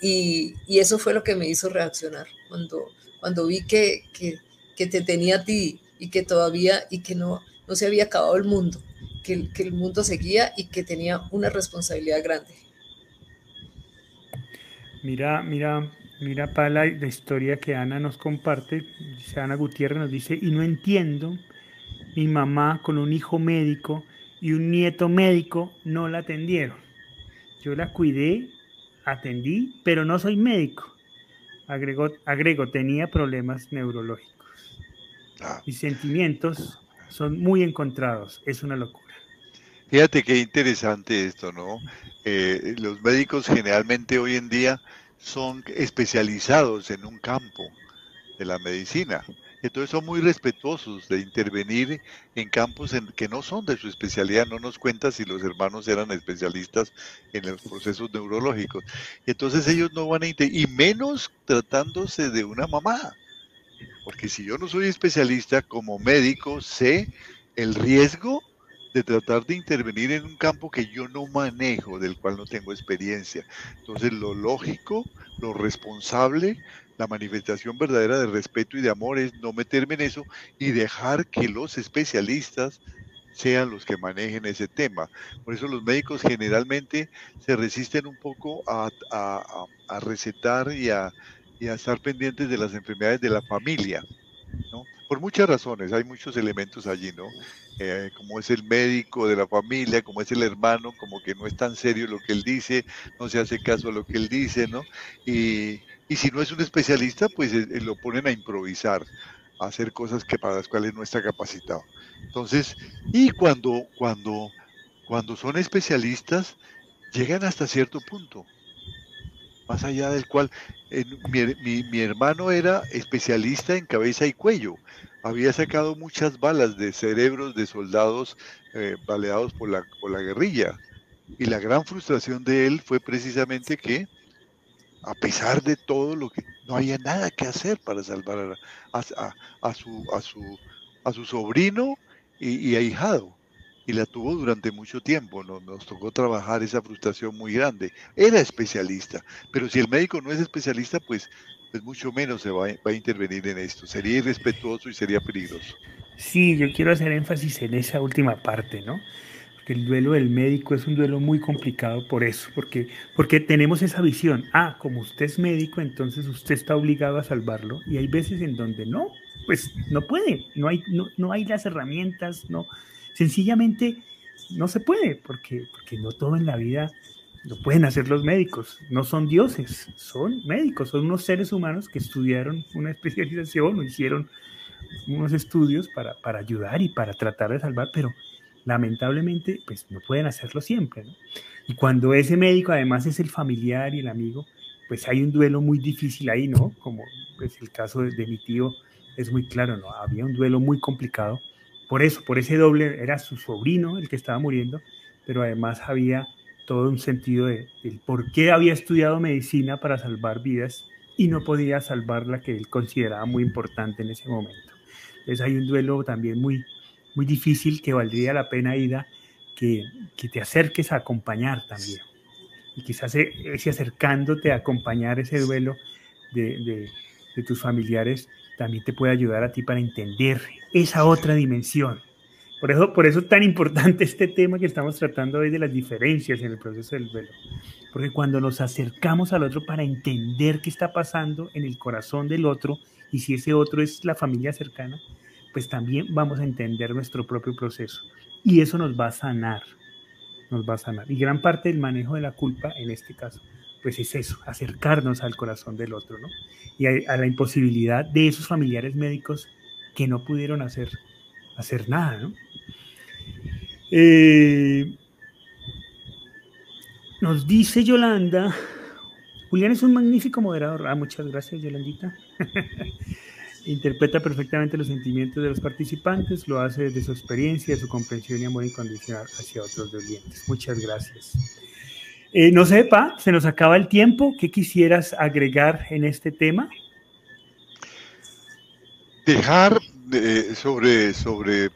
Y, y eso fue lo que me hizo reaccionar cuando, cuando vi que, que, que, te tenía a ti y que todavía, y que no, no se había acabado el mundo, que, que el mundo seguía y que tenía una responsabilidad grande. Mira, mira, Mira para la, historia que Ana nos comparte, dice Ana Gutiérrez nos dice, y no entiendo, mi mamá con un hijo médico y un nieto médico no la atendieron. Yo la cuidé, atendí, pero no soy médico. Agrego, agrego tenía problemas neurológicos. Ah. Mis sentimientos son muy encontrados, es una locura. Fíjate qué interesante esto, ¿no? Eh, los médicos generalmente hoy en día son especializados en un campo de la medicina. Entonces son muy respetuosos de intervenir en campos en, que no son de su especialidad. No nos cuenta si los hermanos eran especialistas en los procesos neurológicos. Entonces ellos no van a y menos tratándose de una mamá. Porque si yo no soy especialista como médico, sé el riesgo de tratar de intervenir en un campo que yo no manejo, del cual no tengo experiencia. Entonces, lo lógico, lo responsable, la manifestación verdadera de respeto y de amor es no meterme en eso y dejar que los especialistas sean los que manejen ese tema. Por eso los médicos generalmente se resisten un poco a, recetar y a, y a estar pendientes de las enfermedades de la familia. Por muchas razones, hay muchos elementos allí, ¿no? Eh, como es el médico de la familia, como es el hermano, como que no es tan serio lo que él dice, no se hace caso a lo que él dice, ¿no? Y, si no es un especialista, pues eh, eh, lo ponen a improvisar, a hacer cosas que para las cuales no está capacitado. Entonces, y cuando, cuando, cuando son especialistas, llegan hasta cierto punto, más allá del cual mi, mi, hermano era especialista en cabeza y cuello, había sacado muchas balas de cerebros de soldados eh, baleados por la, por la guerrilla. Y la gran frustración de él fue precisamente que, a pesar de todo lo que, no había nada que hacer para salvar a, a, su, a, su, a su sobrino y, y ahijado y la tuvo durante mucho tiempo. Nos, nos, tocó trabajar esa frustración muy grande. Era especialista, pero si el médico no es especialista, pues pues mucho menos se va, a intervenir en esto. Sería irrespetuoso y sería peligroso. Sí, yo quiero hacer énfasis en esa última parte, ¿no? Porque el duelo del médico es un duelo muy complicado por eso, porque, porque tenemos esa visión. Ah, como usted es médico, entonces usted está obligado a salvarlo. Y hay veces en donde no, pues no puede, no hay, no, no hay las herramientas, no, sencillamente no se puede, porque, porque no todo en la vida lo pueden hacer los médicos, no son dioses, son médicos, son unos seres humanos que estudiaron una especialización o hicieron unos estudios para, para ayudar y para tratar de salvar, pero lamentablemente pues no pueden hacerlo siempre. Y cuando ese médico además es el familiar y el amigo, pues hay un duelo muy difícil ahí, ¿no? Como pues, el caso de mi tío es muy claro, ¿no? Había un duelo muy complicado. Por eso, por ese doble, era su sobrino el que estaba muriendo, pero además había todo un sentido de, por qué había estudiado medicina para salvar vidas y no podía salvar la que él consideraba muy importante en ese momento. Entonces hay un duelo también muy, muy difícil que valdría la pena, Ida, que, que te acerques a acompañar también. Y quizás ese acercándote a acompañar ese duelo, de, tus familiares también te puede ayudar a ti para entender esa otra dimensión. Por eso, por eso es tan importante este tema que estamos tratando hoy de las diferencias en el proceso del duelo. Porque cuando nos acercamos al otro para entender qué está pasando en el corazón del otro y si ese otro es la familia cercana, pues también vamos a entender nuestro propio proceso. Y eso nos va a sanar, nos va a sanar. Y gran parte del manejo de la culpa, en este caso, pues es eso, acercarnos al corazón del otro, ¿no? Y a, la imposibilidad de esos familiares médicos que no pudieron hacer, hacer nada, ¿no? Eh, nos dice Yolanda, Julián es un magnífico moderador. Ah, muchas gracias, Yolandita. Interpreta perfectamente los sentimientos de los participantes, lo hace desde su experiencia, su comprensión y amor incondicional hacia otros dolientes. Muchas gracias. Eh, no sepa, se nos acaba el tiempo. ¿Qué quisieras agregar en este tema? Dejar eh, sobre, sobre,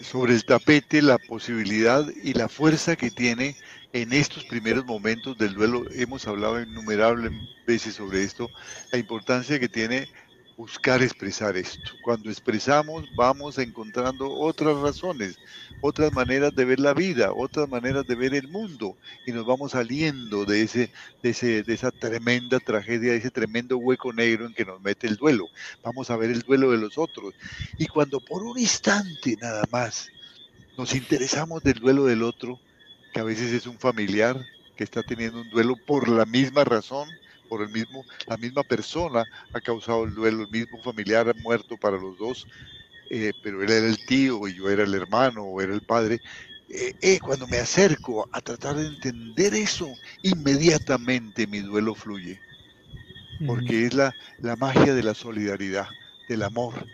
sobre el tapete la posibilidad y la fuerza que tiene en estos primeros momentos del duelo. Hemos hablado innumerables veces sobre esto, la importancia que tiene buscar expresar esto. Cuando expresamos vamos encontrando otras razones, otras maneras de ver la vida, otras maneras de ver el mundo y nos vamos saliendo de, ese, de, ese, de esa tremenda tragedia, de ese tremendo hueco negro en que nos mete el duelo. Vamos a ver el duelo de los otros. Y cuando por un instante nada más nos interesamos del duelo del otro, que a veces es un familiar que está teniendo un duelo por la misma razón, por el mismo, la misma persona ha causado el duelo, el mismo familiar ha muerto para los dos, eh, pero él era el tío y yo era el hermano o era el padre. Eh, eh, cuando me acerco a tratar de entender eso, inmediatamente mi duelo fluye, porque es la, la magia de la solidaridad, del amor,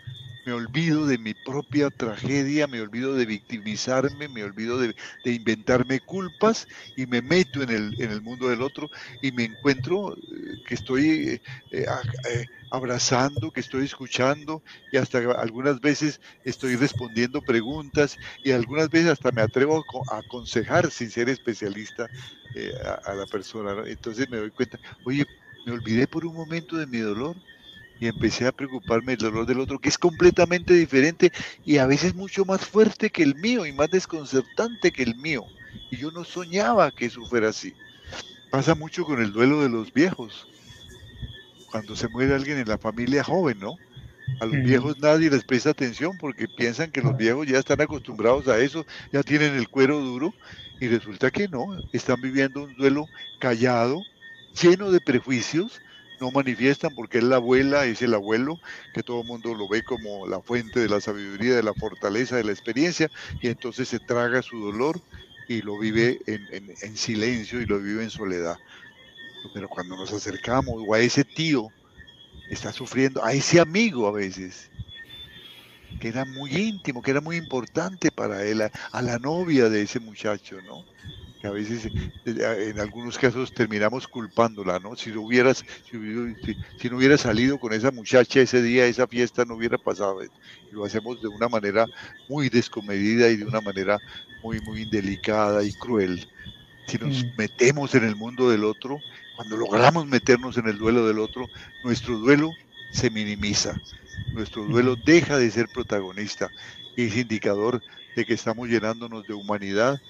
me olvido de mi propia tragedia, me olvido de victimizarme, me olvido de, inventarme culpas y me meto en el, en el, mundo del otro y me encuentro eh, que estoy eh, eh, abrazando, que estoy escuchando y hasta algunas veces estoy respondiendo preguntas y algunas veces hasta me atrevo a aconsejar sin ser especialista a, la persona. Entonces me doy cuenta, oye, me olvidé por un momento de mi dolor y empecé a preocuparme del dolor del otro, que es completamente diferente y a veces mucho más fuerte que el mío y más desconcertante que el mío. Y yo no soñaba que eso fuera así. Pasa mucho con el duelo de los viejos. Cuando se muere alguien en la familia joven, ¿no? A los viejos nadie les presta atención porque piensan que los viejos ya están acostumbrados a eso, ya tienen el cuero duro y resulta que no, están viviendo un duelo callado, lleno de prejuicios, no manifiestan porque es la abuela, es el abuelo, que todo el mundo lo ve como la fuente de la sabiduría, de la fortaleza, de la experiencia, y entonces se traga su dolor y lo vive en, silencio y lo vive en soledad. Pero cuando nos acercamos, o a ese tío está sufriendo, a ese amigo a veces, que era muy íntimo, que era muy importante para él, a la novia de ese muchacho, ¿no? Que a veces eh, en algunos casos terminamos culpándola, ¿no? Si, hubieras, si, no hubiera salido con esa muchacha ese día, esa fiesta no hubiera pasado. Y lo hacemos de una manera muy descomedida y de una manera muy, muy indelicada y cruel. Si nos mm. metemos en el mundo del otro, cuando logramos meternos en el duelo del otro, nuestro duelo se minimiza, nuestro duelo deja de ser protagonista y es indicador de que estamos llenándonos de humanidad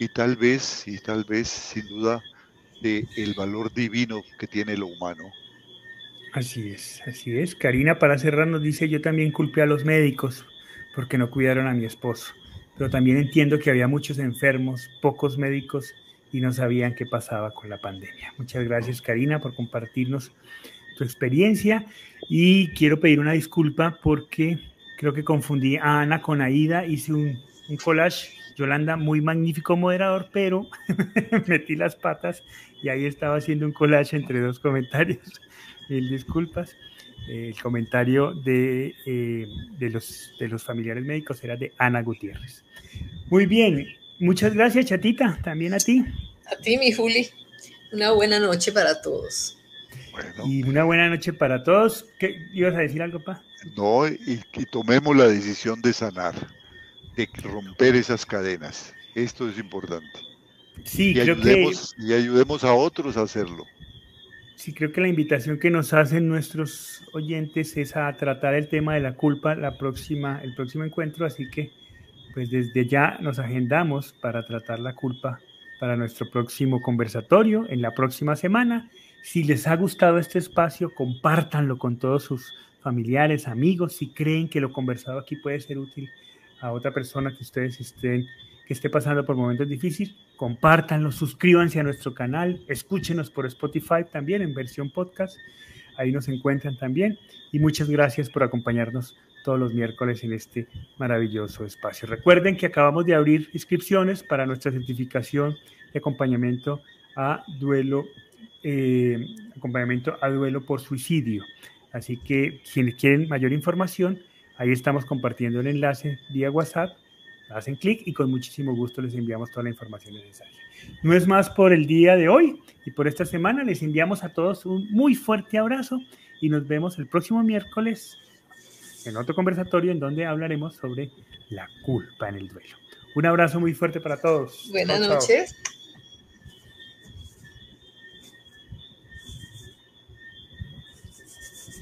y tal vez, y tal vez, sin duda, de el valor divino que tiene lo humano. Así es, así es. Karina, para cerrar, nos dice, yo también culpé a los médicos porque no cuidaron a mi esposo, pero también entiendo que había muchos enfermos, pocos médicos y no sabían qué pasaba con la pandemia. Muchas gracias, Karina, por compartirnos tu experiencia y quiero pedir una disculpa porque creo que confundí a Ana con Aida, hice un, un collage Yolanda, muy magnífico moderador, pero metí las patas y ahí estaba haciendo un collage entre dos comentarios. Mil disculpas. el comentario de, eh, de, los, de los familiares médicos era de Ana Gutiérrez. Muy bien, muchas gracias, Chatita, también a ti. A ti, mi Juli. Una buena noche para todos. Y una buena noche para todos. ¿Qué, ¿Ibas a decir algo, pa? No, y, y tomemos la decisión de sanar de romper esas cadenas. Esto es importante. Sí, y ayudemos, y ayudemos a otros a hacerlo. sí creo que la invitación que nos hacen nuestros oyentes es a tratar el tema de la culpa la próxima, el próximo encuentro, así que pues desde ya nos agendamos para tratar la culpa para nuestro próximo conversatorio en la próxima semana. Si les ha gustado este espacio, compártanlo con todos sus familiares, amigos, si creen que lo conversado aquí puede ser útil a otra persona que ustedes estén que esté pasando por momentos difíciles, compártanlo, suscríbanse a nuestro canal, escúchenos por Spotify también en versión podcast, ahí nos encuentran también y muchas gracias por acompañarnos todos los miércoles en este maravilloso espacio. Recuerden que acabamos de abrir inscripciones para nuestra certificación de acompañamiento a duelo, eh, acompañamiento a duelo por suicidio. Así que quienes quieren mayor información, ahí estamos compartiendo el enlace vía WhatsApp hacen clic y con muchísimo gusto les enviamos toda la información necesaria. No es más por el día de hoy y por esta semana. Les enviamos a todos un muy fuerte abrazo y nos vemos el próximo miércoles en otro conversatorio en donde hablaremos sobre la culpa en el duelo. Un abrazo muy fuerte para todos. Buenas noches.